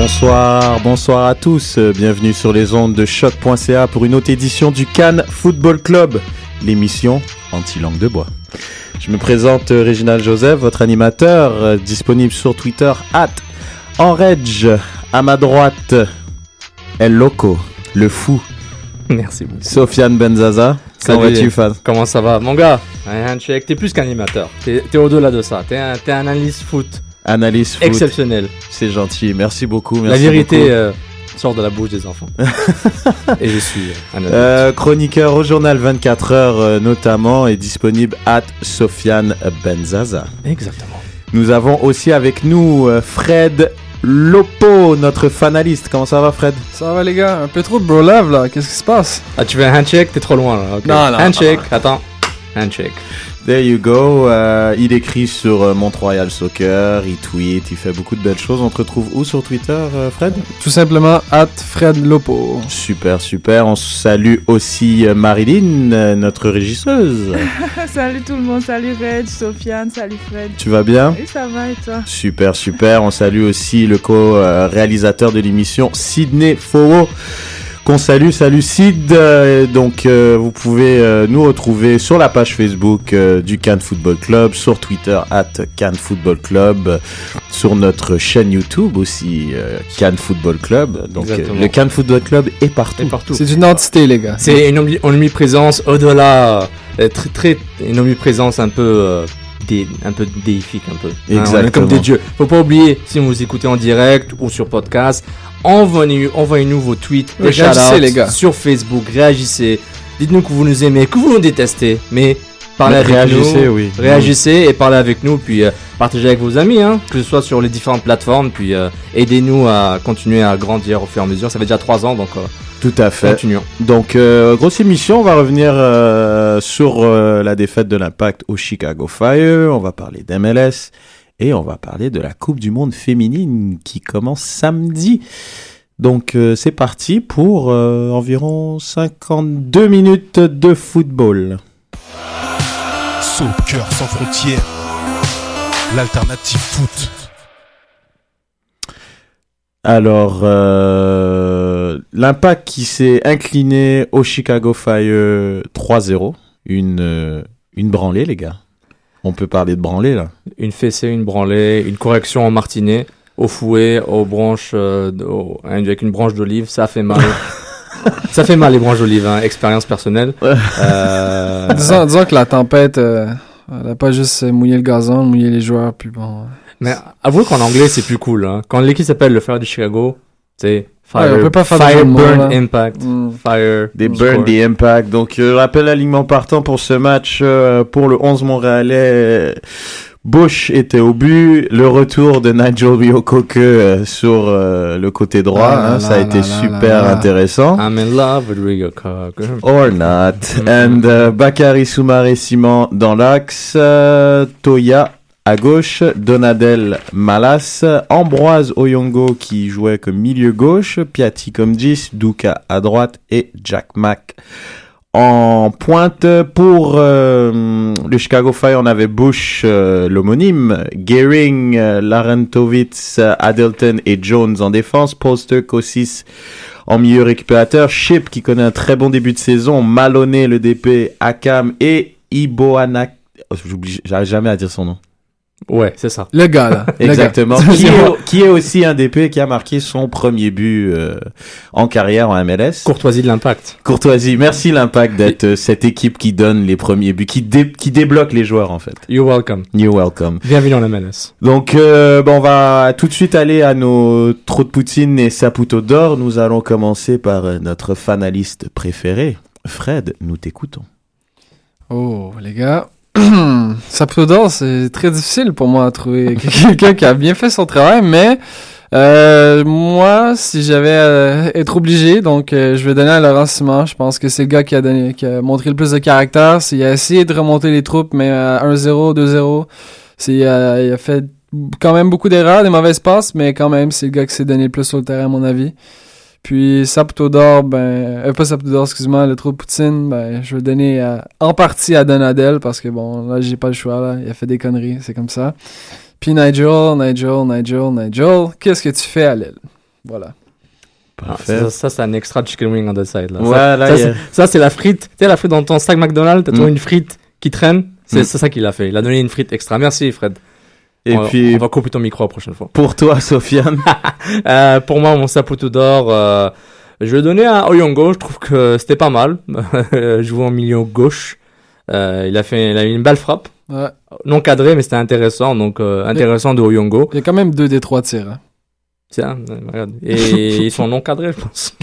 Bonsoir, bonsoir à tous. Bienvenue sur les ondes de choc.ca pour une autre édition du Cannes Football Club, l'émission anti-langue de bois. Je me présente euh, Réginald Joseph, votre animateur, euh, disponible sur Twitter, at Enredge, à ma droite, El Loco, le fou, Merci beaucoup. Sofiane Benzaza. Comment Salut. vas-tu, fan? Comment ça va? Mon gars, t'es plus qu'animateur. T'es t'es au-delà de ça. T'es un, t'es un analyste foot Analyse foot, exceptionnel. c'est gentil, merci beaucoup. La vérité beaucoup. euh, sort de la bouche des enfants. Et je suis un. Euh, chroniqueur au journal 24 heures euh, notamment est disponible at Sofiane Benzaza. Exactement. Nous avons aussi avec nous euh, Fred Lopo, notre fanaliste. Comment ça va Fred? Ça va les gars, un peu trop de bro love là, qu'est-ce qui se passe? Ah, tu veux un handshake? T'es trop loin là. ok. Non, non, Handshake, attends. Handshake. There you go. Euh, il écrit sur euh, Montreal Soccer, il tweet, il fait beaucoup de belles choses. On te retrouve où sur Twitter euh, Fred? Tout simplement at Fred Lopo. Super, super. On salue aussi euh, Marilyn, euh, notre régisseuse. salut tout le monde, salut Red, Sofiane, salut Fred. tu vas bien? Et ça va et toi? Super, super. On salue aussi le co-réalisateur de l'émission, Sidney Fowo. Qu'on salue, salut Sid. Euh, donc, euh, vous pouvez euh, nous retrouver sur la page Facebook euh, du Cannes Football Club, sur Twitter, at Cannes Football Club, sur notre chaîne YouTube aussi, euh, Cannes Football Club. Donc, euh, le Cannes Football Club est partout. C'est une entité les gars. C'est une omni- omniprésence au-delà. euh, très, très, une omniprésence un peu. Dé- un peu déifique un peu. Hein, on est Exactement. comme des dieux. Faut pas oublier, si vous écoutez en direct ou sur podcast, envoyez- envoyez-nous vos tweets, Oui, des réagissez, les gars. sur Facebook, réagissez. Dites-nous que vous nous aimez, que vous nous détestez, mais parlez avec réagissez, nous. oui. Réagissez et parlez avec nous, puis euh, partagez avec vos amis, hein, que ce soit sur les différentes plateformes, puis euh, aidez-nous à continuer à grandir au fur et à mesure. Ça fait déjà trois ans, donc euh, Tout à fait. continuons. Donc, euh, grosse émission, on va revenir euh, sur euh, la défaite de l'Impact au Chicago Fire, on va parler d'MLS et on va parler de la Coupe du Monde féminine qui commence samedi. Donc, euh, c'est parti pour euh, environ 52 minutes de football. Soccer sans frontières, l'alternative foot. Alors, euh, l'Impact qui s'est incliné au Chicago Fire 3-0, une, euh, une branlée, les gars. On peut parler de branlée, là. Une fessée, une branlée, une correction en martinet, au fouet, aux branches, euh, au- avec une branche d'olive, ça fait mal. ça fait mal les branches d'olive, hein, expérience personnelle. Euh, disons, disons que la tempête, euh, elle a pas juste mouillé le gazon, mouillé les joueurs, puis bon. mais avouez qu'en anglais c'est plus cool. Hein. Quand l'équipe s'appelle le Fire de Chicago, c'est Fire, on peut pas faire Fire Burn. Impact. Mm. Fire. Des. Burn, des Impact. Donc, euh, je rappelle l'alignement partant pour ce match euh, pour le 11 Montréalais. Bush était au but. Le retour de Nigel Ryokoke euh, sur euh, le côté droit. Ah là hein, ça a là été là super là là. intéressant. I'm in love with. Or not. And uh, Bakary Soumaré Simon dans l'axe. euh, Toya à gauche. Donadel Malas. Ambroise Oyongo qui jouait comme milieu gauche. Piatti comme 10. Duka à droite. Et Jack Mack en pointe pour euh, le Chicago Fire, on avait Bush, euh, l'homonyme, Gehring, euh, Larentovitz, Adelton et Jones en défense, Poster, Kossis en milieu récupérateur, Ship qui connaît un très bon début de saison, Maloney le DP, Akam et Iboanak. Oh, J'arrive jamais à dire son nom. Ouais, c'est ça. Le gars, là. Gars. Exactement. qui, est, qui est aussi un DP qui a marqué son premier but euh, en carrière en MLS. Courtoisie de l'impact. Courtoisie, merci l'impact d'être euh, cette équipe qui donne les premiers buts, qui, dé- qui débloque les joueurs en fait. You're welcome. You're welcome. Bienvenue en MLS. Donc euh, bon, on va tout de suite aller à nos trous de poutine et saputo d'or. Nous allons commencer par euh, notre fanaliste préféré, Fred. Nous t'écoutons. Oh, les gars. Saputo d'or, c'est très difficile pour moi à trouver quelqu'un qui a bien fait son travail, mais euh, moi, si j'avais à être obligé, donc euh, je vais donner à Laurent Simon. Je pense que c'est le gars qui a, donné, qui a montré le plus de caractère. Il a essayé de remonter les troupes, mais à 1-0, 2-0, c'est, euh, il a fait quand même beaucoup d'erreurs, des mauvaises passes, mais quand même, c'est le gars qui s'est donné le plus sur le terrain, à mon avis. Puis Saputo d'or, ben, euh, pas Saputo d'or, excuse-moi, le trou de Poutine, ben, je vais le donner à- en partie à Donadel parce que bon, là, j'ai pas le choix, là. Il a fait des conneries, c'est comme ça. Puis Nigel, Nigel, Nigel, Nigel, qu'est-ce que tu fais à l'aile? Voilà. Ah, ça, ça, c'est un extra chicken wing on the side. Là. Ouais, ça, là, ça, a- c'est- ça, c'est la frite. Tu sais, la frite dans ton sac McDonald's, t'as toujours Mm. une frite qui traîne. C'est Mm. c'est ça qu'il a fait. Il a donné une frite extra. Merci, Fred. Et on, puis on va couper ton micro la prochaine fois. pour toi, Sofiane. Euh, pour moi, mon saputo d'or, euh, je vais le donner à Oyongo. Je trouve que c'était pas mal. Jouer en milieu gauche. Euh, il a fait, il a eu une belle frappe. Ouais. Non cadré, mais c'était intéressant. Donc, euh, intéressant de Oyongo. Il y a quand même deux des trois tirs. hein. Tiens, euh, regarde. Et ils sont non cadrés, je pense.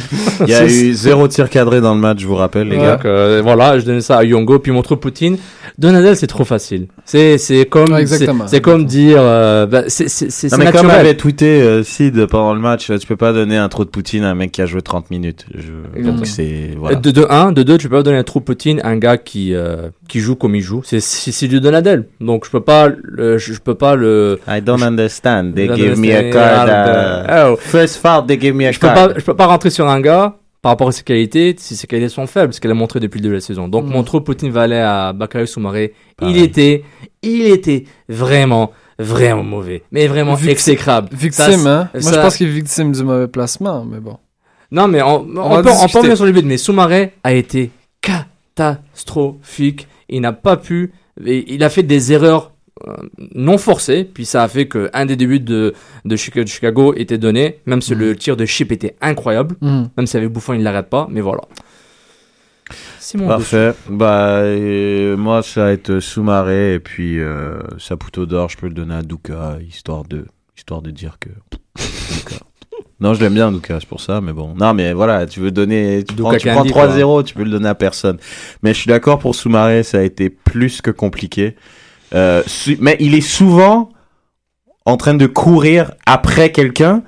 Il y a eu zéro tir cadré dans le match, je vous rappelle, les Ouais. gars. Donc, euh, voilà, je donne ça à Yongo, puis mon trou Poutine. Donadel, c'est trop facile. C'est, c'est comme, Ouais, c'est, comme dire, euh, bah, c'est, c'est, c'est, Non, c'est mais comme avait tweeté euh, Sid pendant le match, euh, tu peux pas donner un trou de Poutine à un mec qui a joué 30 minutes. Je... Donc c'est voilà. De, de un, de deux, tu peux pas donner un trou Poutine à un gars qui, euh, qui joue comme il joue. C'est, c'est, du Donadel. Donc, je peux pas, le, je, je peux pas le, I don't understand. They Je- give me a je- card. Ah, uh, oh. First foul, they give me a je peux pas, je peux pas rentrer sur un gars par rapport à ses qualités, si ses qualités sont faibles, ce qu'elle a montré depuis le début de la saison. Donc, Mm. mon trou Poutine va aller à Bakary Soumaré. Il était, il était vraiment, vraiment mauvais. Mais vraiment Victime- exécrable. Victime, Ça, hein? Moi, je pense qu'il est victime du mauvais placement, mais bon. Non, mais on, on, peut, on discuter. peut revenir sur le but, mais Soumaré a été catastrophique. Il n'a pas pu, il a fait des erreurs euh, non forcées, puis ça a fait que un des débuts de, de Chica- de Chicago était donné, même si le tir de Chip était incroyable, Mhm. même si avec Bouffon il ne l'arrête pas, mais voilà. C'est mon Parfait. Bah, euh, moi, ça va être Soumaré et puis euh, Saputo d'or, je peux le donner à Duka, histoire de, histoire de dire que. Non, je l'aime bien, Duka, c'est pour ça, mais bon. Non, mais voilà, tu veux donner. Tu Duka prends, tu prends Candy, quoi. 3-0, tu peux le donner à personne. Mais je suis d'accord pour Soumaré, ça a été plus que compliqué. Euh, mais il est souvent en train de courir après quelqu'un.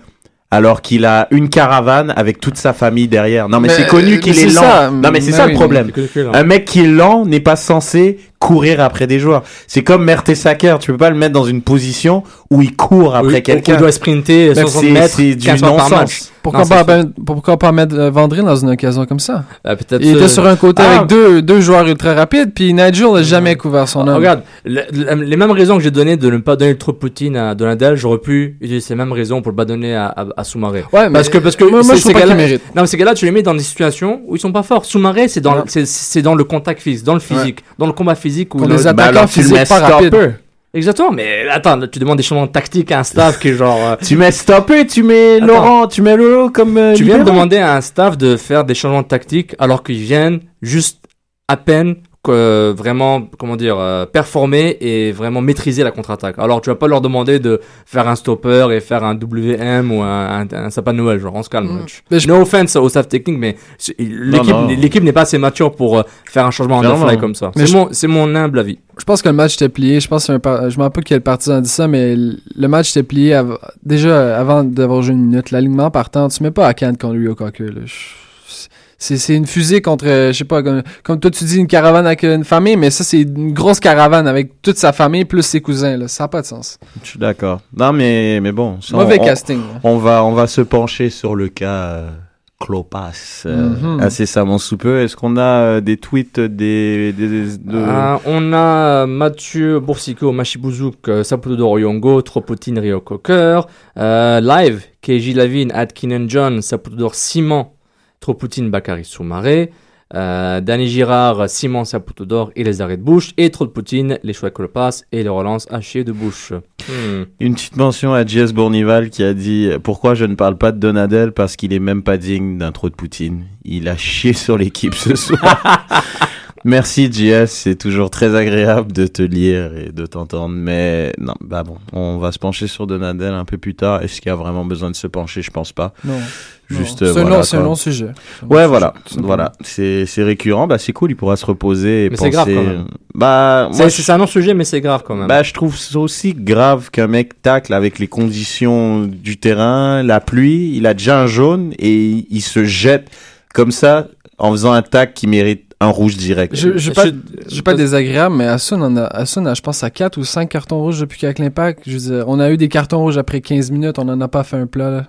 Alors qu'il a une caravane avec toute sa famille derrière. Non mais, Mais, c'est connu euh, qu'il est lent. ça. Non mais c'est ça oui, le problème. Un mec qui est lent n'est pas censé courir après des joueurs. C'est comme Mertesacker, tu peux pas le mettre dans une position où il court après Oui, quelqu'un. Il doit sprinter Même 60 c'est- mètres, c'est du 15 fois par non-sens. match. Pourquoi, Non, pas, ben- pourquoi pas mettre euh, Vandrine dans une occasion comme ça? Euh, peut-être, Il euh, était sur un côté ah. avec deux, deux joueurs ultra rapides, puis Nigel n'a jamais couvert son Ah, homme. Regarde, le- le- les mêmes raisons que j'ai donné de ne pas donner le trop Poutine à Donadel, j'aurais pu utiliser ces mêmes raisons pour le pas donner à, à, à Soumaré. Ouais, Parce que, parce que moi, moi, je trouve pas mérite. Non, mais ces gars-là, tu les mets dans des situations où ils sont pas forts. Soumaré, c'est dans, c'est dans le contact physique, dans le physique, dans le combat physique. Où Pour Bah attaquants le physiques mets pas rapides. Exactement, mais attends, là, tu demandes des changements tactiques à un staff qui est genre. euh, Tu mets stopper, tu mets Attends. Laurent, tu mets Lolo comme euh, tu viens de demander à un staff de faire des changements tactiques alors qu'ils viennent juste à peine que vraiment, comment dire, euh, performer et vraiment maîtriser la contre-attaque. Alors, tu vas pas leur demander de faire un stopper et faire un WM ou un, un, un sapin de Noël, genre on se calme. Mm. Tu- Mais je- No offense au staff technique, mais l'équipe n'est pas assez mature pour euh, faire un changement en fly comme ça. Mais C'est je- mon, c'est mon humble avis. Je pense que le match était plié. Je pense que c'est un par- je me rappelle pas quel partisan a dit ça, mais le match était plié av- déjà avant d'avoir joué une minute. L'alignement partant, tu mets pas à Cannes contre Rio Cocker. là. Je- C'est, c'est une fusée contre, euh, je sais pas, comme, comme toi tu dis une caravane avec une famille, mais ça c'est une grosse caravane avec toute sa famille plus ses cousins. Là. Ça n'a pas de sens. Je suis d'accord. Non, mais, mais bon. ça, Mauvais on- casting. On va, on va se pencher sur le cas euh, Klopas euh, Mhm. incessamment sous peu. Est-ce qu'on a euh, des tweets des, des- des- de- Euh, on a Mathieu Boursicot, Machibouzouk, euh, Saputo Ryongo, Tropotine, Rio Cocker. Euh, live, KJ Lavine, Atkinen John, Saputo Simon, Tropotine, Bakary Soumaré. Euh, Danny Girard, Simon Saputo d'or et les arrêts de bouche. Et Tropotine, les choix passe et les relances hachées de bouche. Hmm. Une petite mention à JS Bournival qui a dit Pourquoi je ne parle pas de Donadel? Parce qu'il est même pas digne d'un trop de Poutine. Il a chié sur l'équipe ce soir. Merci JS, c'est toujours très agréable de te lire et de t'entendre. Mais non, bah bon, on va se pencher sur Donadel un peu plus tard. Est-ce qu'il y a vraiment besoin de se pencher? Je pense pas. Non. Juste, Non. euh, c'est, un voilà, long, c'est un long sujet. Ouais, long voilà, sujet, voilà, c'est c'est récurrent. Bah c'est cool, il pourra se reposer et Mais penser. c'est grave, quand même. Bah moi, C'est, je- un non-sujet, mais c'est grave quand même. bah je trouve ça aussi grave qu'un mec tacle avec les conditions du terrain, la pluie. Il a déjà un jaune et il se jette comme ça en faisant un tacle qui mérite un rouge direct. Je, je, pas, Je- je suis pas désagréable, mais Asun en a, Asun a, je pense, à 4 ou 5 cartons rouges depuis qu'avec l'impact. Je veux dire, on a eu des cartons rouges après 15 minutes, on en a pas fait un plat, là.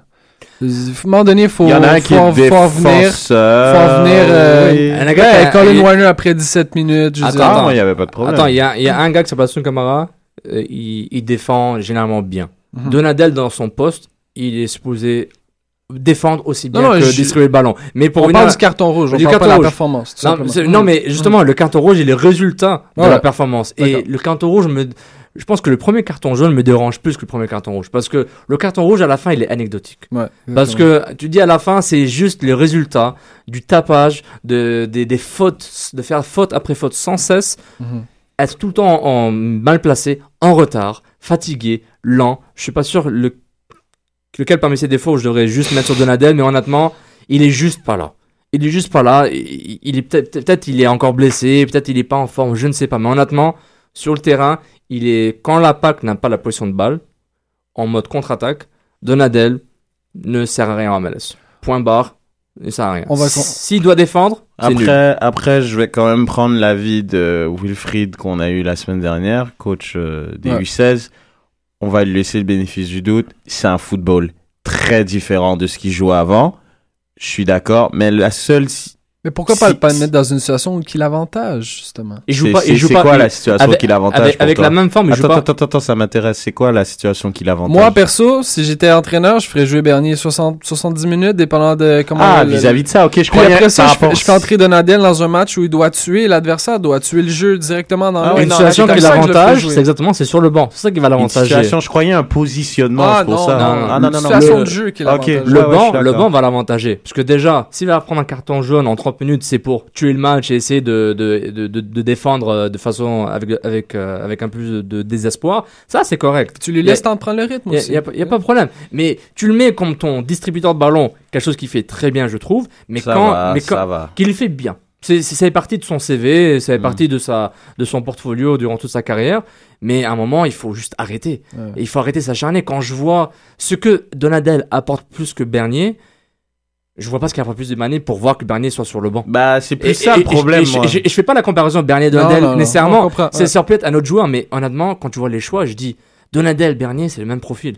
À un moment donné, faut, il y en a un faut, qui est en- faut en venir. faut en venir, euh, oui. Un Ouais, gars qui a- Colin il- Warner après 17 minutes. Je Attends, dire. Ah, il y avait pas de problème. Attends, il y a, il y a un gars qui s'appelle Sun Kamara, euh, il, il défend généralement bien. Mhm. Donadel, dans son poste, il est supposé défendre aussi bien Non, non, que je- distribuer le ballon. Mais pour on parle du carton rouge, on Du parle carton pas de la rouge. performance. tout non, mais justement, le carton rouge est le résultat de Ouais. la performance. Et le carton rouge me. Je pense que le premier carton jaune me dérange plus que le premier carton rouge. Parce que le carton rouge, à la fin, il est anecdotique. Ouais, Parce que tu dis à la fin, c'est juste le résultat du tapage, de, des, des fautes, de faire faute après faute sans cesse, Mhm. être tout le temps en, en mal placé, en retard, fatigué, lent. Je suis pas sûr le, lequel parmi ces défauts je devrais juste mettre sur Donadel, mais honnêtement, il est juste pas là. Il est juste pas là. Il, il est peut-être, peut-être il est encore blessé, peut-être il est pas en forme, je ne sais pas. Mais honnêtement, sur le terrain, il est quand la PAC n'a pas la position de balle, en mode contre-attaque, Donadel ne sert à rien en MLS. Point barre, il sert à rien. S'il doit défendre, nul. Après, après, je vais quand même prendre l'avis de Wilfried qu'on a eu la semaine dernière, coach euh, des Ouais. U16. On va lui laisser le bénéfice du doute. C'est un football très différent de ce qu'il jouait avant. Je suis d'accord, mais la seule. Mais pourquoi pas, si- pas le mettre dans une situation où il avantage, justement? Il joue c'est- pas, c'est- il joue c'est pas. quoi il- la situation avec- qu'il avantage avec, pour avec toi? la même forme, il joue Attends, pas. attends, attends, attends, ça m'intéresse. C'est quoi la situation qu'il avantage? Moi, perso, si j'étais entraîneur, je ferais jouer Bernier 60, 70 minutes, dépendant de comment. Ah, le- vis-à-vis de ça, ok, je croyais après ça, je je fais entrer Donadel dans un match où il doit tuer l'adversaire, doit tuer le jeu directement dans Ah le une non, situation là, qui c'est comme ça que je le l'avantage, c'est exactement, c'est sur le banc. C'est ça qui va Une l'avantager. situation, je croyais un positionnement, Ah c'est pour non, ça. non, Ah, non, non, non. situation Le- de jeu qui l'avantage. Le je banc, le banc va l'avantager. Parce que déjà, s'il va prendre un carton jaune en 30 minutes, c'est pour tuer le match et essayer de, de, de, de, de défendre euh, de façon avec, avec, euh, avec un peu de désespoir. Ça, c'est correct. Tu a- laisses de prendre le rythme Il aussi. n'y a, y a pas de problème. Mais tu le mets comme ton distributeur de ballon, quelque chose qui fait très bien, je trouve. Mais ça quand, va, mais ça quand, va. qu'il fait bien. C'est, c'est, ça fait partie de son CV, ça fait Mm. partie de, sa, de son portfolio durant toute sa carrière. Mais à un moment, il faut juste arrêter. Ouais. Et il faut arrêter s'acharner. Quand je vois ce que Donadel apporte plus que Bernier, je vois pas ce qu'il apporte plus de Bernier pour voir que Bernier soit sur le banc. Bah, c'est plus Et- ça et- le problème, et, je- je, et je fais pas la comparaison Bernier-Donadel non, nécessairement. C'est ouais. ça peut être un autre joueur, mais honnêtement, quand tu vois les choix, je dis Donadel, Bernier, c'est le même profil.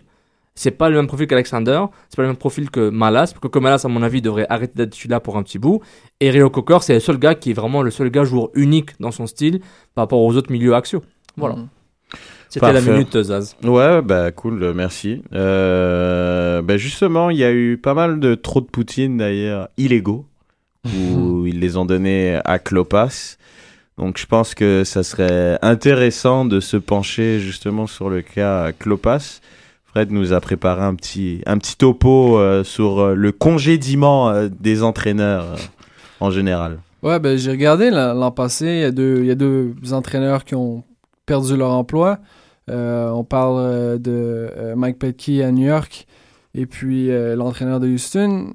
C'est pas le même profil qu'Alexander, c'est pas le même profil que Malas. Parce que Malas, à mon avis, devrait arrêter d'être là pour un petit bout. Et Rio Cocker, c'est le seul gars qui est vraiment le seul gars joueur unique dans son style par rapport aux autres milieux axiaux. Voilà. Mhm. C'était la minute, Zaz. Ouais, bah cool, euh, merci. Euh, bah justement, il y a eu pas mal de trop de Poutine d'ailleurs illégaux où ils les ont donnés à Klopas. Donc je pense que ça serait intéressant de se pencher justement sur le cas Klopas. Fred nous a préparé un petit un petit topo euh, sur euh, le congédiement euh, des entraîneurs euh, en général. Ouais, ben j'ai regardé l'an l'an passé, il y, a deux, il y a deux entraîneurs qui ont perdu leur emploi. Euh, on parle euh, de euh, Mike Petke à New York et puis l'entraîneur de Houston.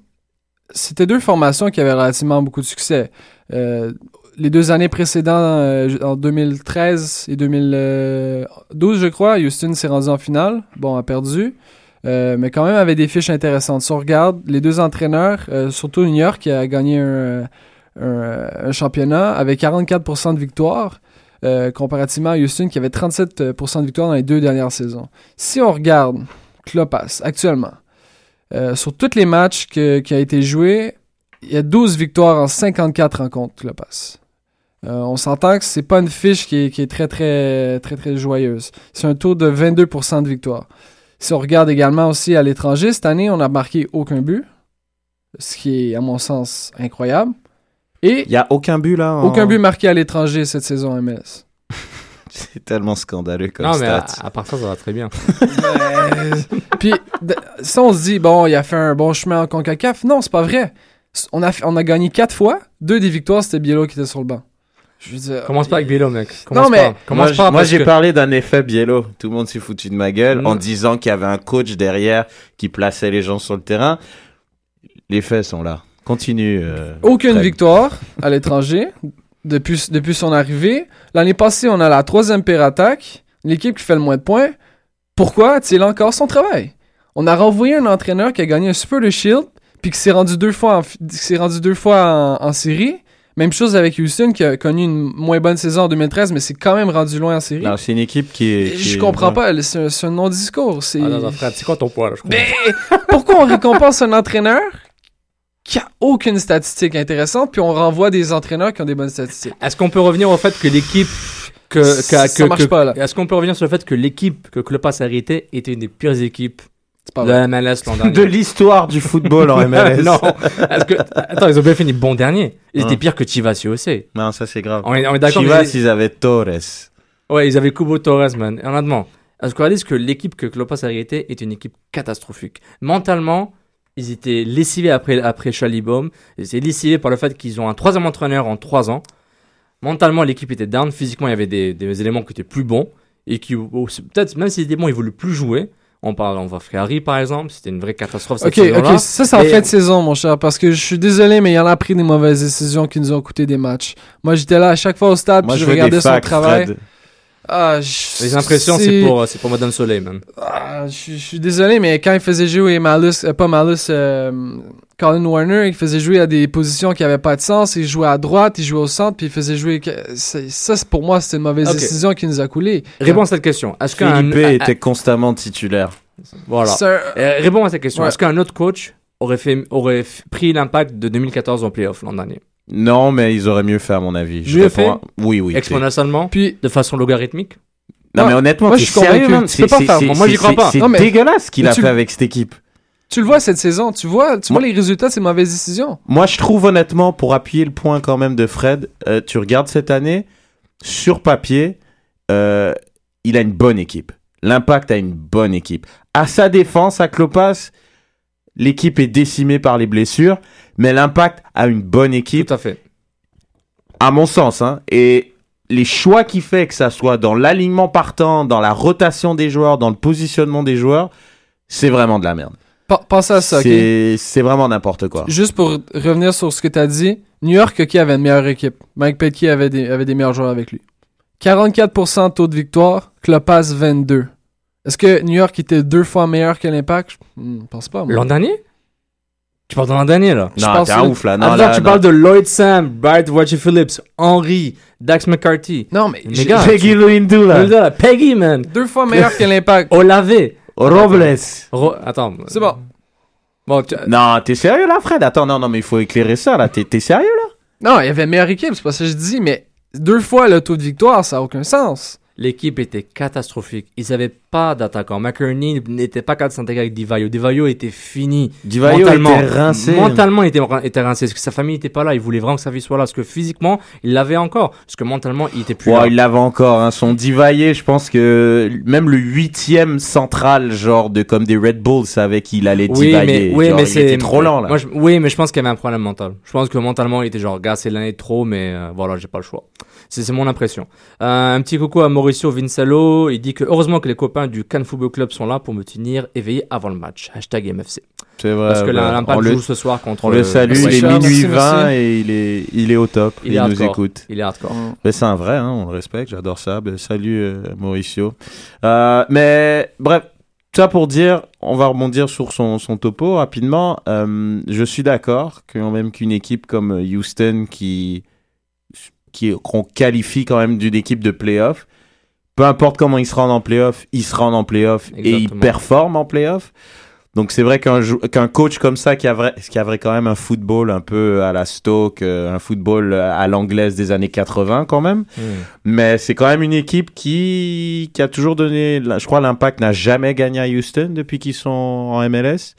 C'était deux formations qui avaient relativement beaucoup de succès. Les deux années précédentes, en 2013 et 2012, je crois, Houston s'est rendu en finale. Bon, a perdu. Mais quand même avait des fiches intéressantes. Si on regarde les deux entraîneurs, surtout New York qui a gagné un, championnat avec 44% de victoires, euh, comparativement à Houston qui avait 37% de victoires dans les deux dernières saisons. Si on regarde Klopas actuellement, euh, sur tous les matchs qui a été joués, il y a 12 victoires en 54 rencontres Klopas. Euh, on s'entend que c'est pas une fiche qui est, qui est très très très très joyeuse. C'est un taux de 22% de victoire. Si on regarde également aussi à l'étranger, cette année, on n'a marqué aucun but, ce qui est, à mon sens, incroyable. Et Il y a aucun but là. en- aucun but marqué à l'étranger cette saison MLS. C'est tellement scandaleux comme Non, mais à, stat. à part ça, ça va très bien. Puis, si on se dit, bon, il a fait un bon chemin en CONCACAF, non, c'est pas vrai. On a, on a gagné quatre fois, deux des victoires, c'était Bielo qui était sur le banc. Je veux dire, Commence pas avec Bielo, mec. Commence Non, mais- pas. Commence moi, pas moi, j'ai que- parlé d'un effet biello. Tout le monde s'est foutu de ma gueule Mm. en disant qu'il y avait un coach derrière qui plaçait les gens sur le terrain. Les faits sont là. Continue. euh, aucune victoire à l'étranger depuis, depuis son arrivée. L'année passée, on a la troisième pire attaque, l'équipe qui fait le moins de points. Pourquoi? A-t-il encore son travail? On a renvoyé un entraîneur qui a gagné un Super de Shield, puis qui s'est rendu deux fois en, fi- qui s'est rendu deux fois en, en série. Même chose avec Houston, qui a connu une moins bonne saison en 2013, mais c'est quand même rendu loin en série. Non, c'est une équipe qui est. qui Je est- comprends pas, c'est un, c'est un non-discours. C'est... Ah, non, non, frère, c'est quoi ton poids, là? Je comprends. Mais pourquoi on récompense un entraîneur qui a aucune statistique intéressante, puis on renvoie des entraîneurs qui ont des bonnes statistiques? Est-ce qu'on peut revenir au fait que l'équipe que, Ça que, que- marche que- pas, là. Est-ce qu'on peut revenir sur le fait que l'équipe que Klopas a hérité était une des pires équipes C'est pas de MLS l'an dernier? De l'histoire du football en MLS. non. Que attends, ils ont bien fini bon dernier. Ils étaient Hein. pires que Chivas aussi. Non, ça c'est grave. On est, on est d'accord. Chivas, ils avaient Torres. Ouais, ils avaient Kubo Torres, man. Et honnêtement, est-ce qu'on réalise que l'équipe que Klopas a hérité est une équipe catastrophique? Mentalement, ils étaient lessivés après, après Chalibaume. Ils étaient lessivés par le fait qu'ils ont un troisième entraîneur en trois ans. Mentalement, l'équipe était down. Physiquement, il y avait des, des éléments qui étaient plus bons. Et qui, oh, peut-être, même si c'était bon, ils voulaient plus jouer. On parle, on voit Ferrari, par exemple. C'était une vraie catastrophe cette Ok, saison-là. ok, ça c'est en fin de saison, mon cher, parce que je suis désolé, mais il y en a pris des mauvaises décisions qui nous ont coûté des matchs. Moi, j'étais là à chaque fois au stade, Moi, puis je regardais son facts, travail. Fred. Ah, je- Les impressions, c'est pour, c'est pour Madame Soleil, man. Ah, je, suis- je suis désolé, mais quand il faisait jouer Malus, euh, pas Malus, euh, Colin Warner, il faisait jouer à des positions qui avaient pas de sens. Il jouait à droite, il jouait au centre, puis il faisait jouer. que- c'est- Ça, c'est- pour moi, c'était une mauvaise décision qui nous a coulé. Réponds à cette question. Est-ce qu'un. Était constamment titulaire. Voilà. Euh, réponds à cette question. Ouais. Est-ce qu'un autre coach aurait, fait, aurait pris l'impact de 2014 en playoff l'an dernier? Non, mais ils auraient mieux fait à mon avis. Je Mieux à- Oui, oui. Exponentiellement Puis, De façon logarithmique Non, Non, mais honnêtement, moi, je suis sérieux, convaincu. man? Tu peux C'est- pas c'est- faire- c'est- moi, j'y c'est- crois pas. C'est dégueulasse ce qu'il a tu- fait avec cette équipe. tu le vois cette saison, tu vois, tu vois les résultats de ces mauvaises décisions. Moi, je trouve honnêtement, pour appuyer le point quand même de Fred, euh, tu regardes cette année, sur papier, euh, il a une bonne équipe. L'impact a une bonne équipe. À sa défense, à Klopas, l'équipe est décimée par les blessures, mais l'impact a une bonne équipe, Tout à fait. à mon sens. Hein, et les choix qu'il fait, que ça soit dans l'alignement partant, dans la rotation des joueurs, dans le positionnement des joueurs, c'est vraiment de la merde. P- Pensez à ça? C'est vraiment n'importe quoi. Juste pour revenir sur ce que tu as dit, New York, qui avait une meilleure équipe. Mike Petke avait des, avait des meilleurs joueurs avec lui. 44% de taux de victoire, Klopas 22. Est-ce que New York était deux fois meilleur que l'Impact? Je hmm, pense pas. moi. L'an dernier? Tu parles de l'an dernier, là Je Non, pense t'es un que- ouf là. Non, Attends, là, tu non. parles de Lloyd Sam, Bright Watcher Phillips, Henry, Dax McCarthy. Non, mais Les j'ai- gars, Peggy. Là, là, Peggy, man. deux fois meilleur que l'Impact. Olave. Robles. Ro- Attends. C'est bon. Bon, tu- Non, t'es sérieux là, Fred? Attends, non, non, mais il faut éclairer ça là. T'es t'es sérieux là? Non, il y avait meilleure équipe, c'est pas ça que je dis, mais deux fois le taux de victoire, ça n'a aucun sens. L'équipe était catastrophique. Ils avaient pas d'attaquant. McCurney n'était pas capable de s'intégrer avec Divayo. Divayo était fini. Divayo mentalement. était rincé. Mentalement, il était, était rincé. Parce que sa famille n'était pas là. Il voulait vraiment que sa vie soit là. Parce que physiquement, il l'avait encore. Parce que mentalement, il était plus là. il l'avait encore. Hein. Son divaillé, je pense que même le huitième central, genre de comme des Red Bulls, savait qu'il allait Oui, mais, oui, Genre, mais c'est trop lent là. Moi, je- oui, mais je pense qu'il y avait un problème mental. Je pense que mentalement, il était genre, gars, c'est l'année trop, mais euh, voilà, j'ai pas le choix. C'est mon impression. Euh, un petit coucou à Mauricio Vincello. Il dit que heureusement que les copains du Cannes Football Club sont là pour me tenir éveillé avant le match. Hashtag MFC. C'est vrai. Parce que bah, l'Impact on le, joue ce soir contre. on le salue. Merci, Il est minuit merci, 20 merci. et il est, il est au top. Il Il, est nous hardcore. écoute. Il est hardcore. Mais c'est un vrai, hein, on le respecte, j'adore ça. Ben, salut euh, Mauricio. Euh, mais bref, ça pour dire, on va rebondir sur son, son topo rapidement. Euh, je suis d'accord que même qu'une équipe comme Houston qui qui qu'on qualifie quand même d'une équipe de playoff, peu importe comment ils se rendent en playoff, ils se rendent en playoff et ils performent en playoff. Donc c'est vrai qu'un coach comme ça qui a vrai, qui a vrai quand même un football un peu à la Stoke, euh, un football à l'anglaise des années 80 quand même. Hmm. Mais c'est quand même une équipe qui, qui a toujours donné. Je crois l'Impact n'a jamais gagné à Houston depuis qu'ils sont en MLS.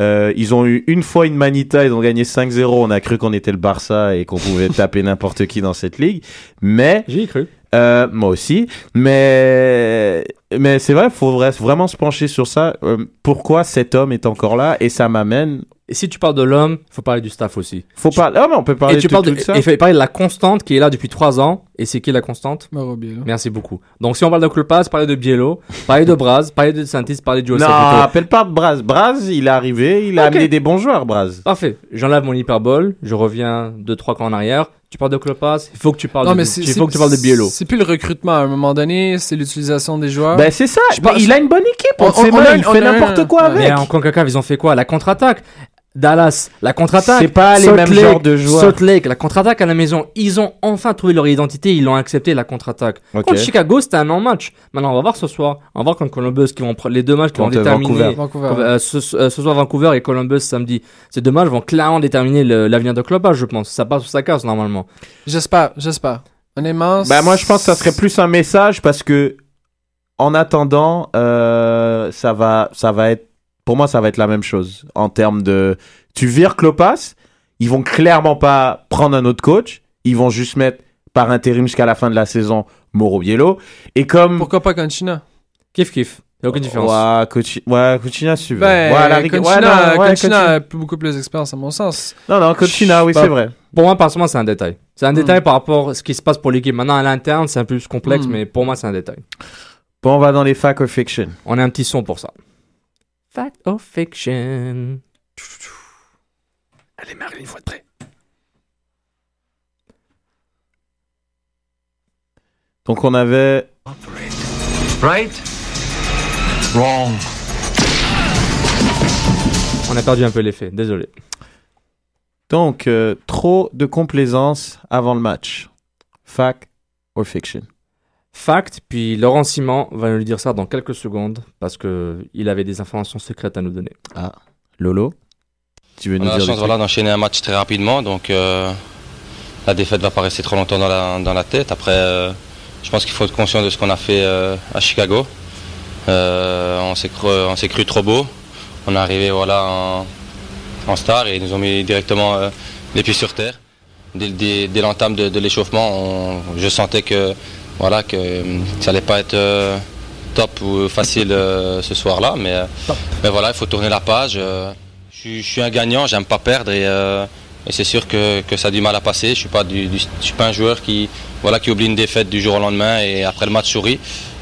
Euh, ils ont eu une fois une manita, ils ont gagné 5-0. On a cru qu'on était le Barça et qu'on pouvait taper n'importe qui dans cette ligue. Mais J'y ai cru. euh, moi aussi. Mais mais c'est vrai, faut vra- vraiment se pencher sur ça. Euh, pourquoi cet homme est encore là? Et ça m'amène. Et si tu parles de l'homme, faut parler du staff aussi. Faut parler. Ah mais on peut parler et tu de parles tout, de, tout ça. et il faut parler de la constante qui est là depuis trois ans. Et c'est qui la constante? Mauro Biello. Merci beaucoup. Donc si on parle de Klopas, parler de Biello, parler de Braz, parler de Santis, parler de José Non, appelle pas Braz. Braz, il est arrivé, il a amené des bons joueurs, Braz. Parfait. J'enlève mon hyperbole. Je reviens deux trois camps en arrière. Tu parles de Klopas. Il faut que tu parles Non, de. mais il faut que tu parles de Biello. C'est plus le recrutement à un moment donné, c'est l'utilisation des joueurs. Ben c'est ça. Je pense- il a une bonne équipe. On, On- sait on a- il on fait n'importe quoi Mais avec. en CONCACAF, ils ont fait quoi? La contre-attaque. Dallas, la contre-attaque. C'est pas les Salt mêmes Lake, genres de joueurs. Salt Lake, la contre-attaque à la maison. Ils ont enfin trouvé leur identité. Ils l'ont accepté la contre-attaque. Ok. Contre Chicago, c'était un non-match. Maintenant, on va voir ce soir. On va voir contre Columbus qui vont prendre les deux matchs qui vont déterminer. Vancouver. Vancouver. Euh, ce, euh, ce soir Vancouver et Columbus samedi. Ces deux matchs vont clairement déterminer l'avenir de Klopas, je pense. Ça passe ou ça casse normalement. J'espère, j'espère. Honnêtement. Bah moi je pense que ça serait plus un message parce que en attendant euh, ça va ça va être pour moi ça va être la même chose en termes de tu vires Klopas ils vont clairement pas prendre un autre coach ils vont juste mettre par intérim jusqu'à la fin de la saison Mauro Biello et comme Pourquoi pas Conchina? Kiff kiff. Y a aucune différence. ouais Cochi- ouais Cochina si tu veux. Ben, ouais, la ouais, Conchina, non, ouais, Conchina Cochina. a plus- beaucoup plus d'expérience à mon sens. non non Cochina oui Bah, c'est vrai Pour moi, personnellement, c'est un détail. C'est un Hmm. détail par rapport à ce qui se passe pour l'équipe. Maintenant, à l'interne, c'est un peu plus complexe, Hmm. mais pour moi, c'est un détail. bon on va dans les fact or fiction On a un petit son pour ça. Fact or fiction. Allez, Marilyn, il faut être prêt. donc on avait Right? Wrong. On a perdu un peu l'effet. Désolé. Donc, euh, trop de complaisance avant le match. Fact or fiction? Fact, puis Laurent Simon va nous dire ça dans quelques secondes parce que il avait des informations secrètes à nous donner. Lolo Tu veux On nous a la dire chance voilà, d'enchaîner un match très rapidement, donc euh, la défaite va pas rester trop longtemps dans la, dans la tête. Après, euh, je pense qu'il faut être conscient de ce qu'on a fait euh, à Chicago. Euh, on s'est cru, on s'est cru trop beau. On est arrivé voilà, en, en star et ils nous ont mis directement euh, les pieds sur terre. Dès, dès- dès l'entame de, de l'échauffement, on- je sentais que, voilà, que euh, ça allait pas être euh, top ou facile euh, ce soir-là, mais, euh, mais voilà, il faut tourner la page. euh, je, suis- je suis un gagnant, j'aime pas perdre et, euh, et c'est sûr que, que ça a du mal à passer. Je suis pas du, du- je suis pas un joueur qui voilà qui oublie une défaite du jour au lendemain et après le match sourit.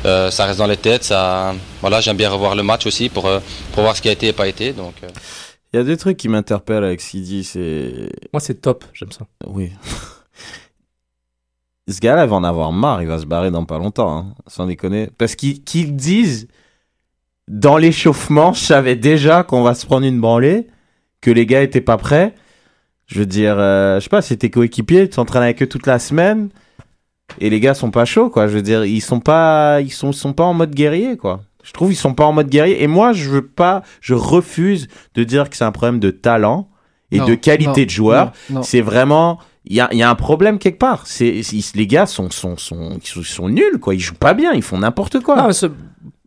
Euh, ça reste dans les têtes. Ça, voilà, j'aime bien revoir le match aussi pour pour voir ce qui a été et pas été. Donc euh, Il y a des trucs qui m'interpellent avec ce qu'il dit, c'est... Moi, c'est top. J'aime ça. Oui. Ce gars-là, il va en avoir marre, il va se barrer dans pas longtemps, hein, sans déconner. Parce qu'ils disent, dans l'échauffement, je savais déjà qu'on va se prendre une branlée, que les gars étaient pas prêts. Je veux dire, euh, je sais pas, c'était coéquipier, tu t'entraînes avec eux toute la semaine, et les gars sont pas chauds, quoi. Je veux dire, ils sont pas, ils sont, sont pas en mode guerrier, quoi. Je trouve ils sont pas en mode guerrier. Et moi, je veux pas, je refuse de dire que c'est un problème de talent et Non, de qualité non, de joueur. C'est vraiment, il y a, il y a un problème quelque part. C'est, les gars sont, sont, sont, ils sont, ils sont nuls, quoi. Ils jouent pas bien, ils font n'importe quoi. Non,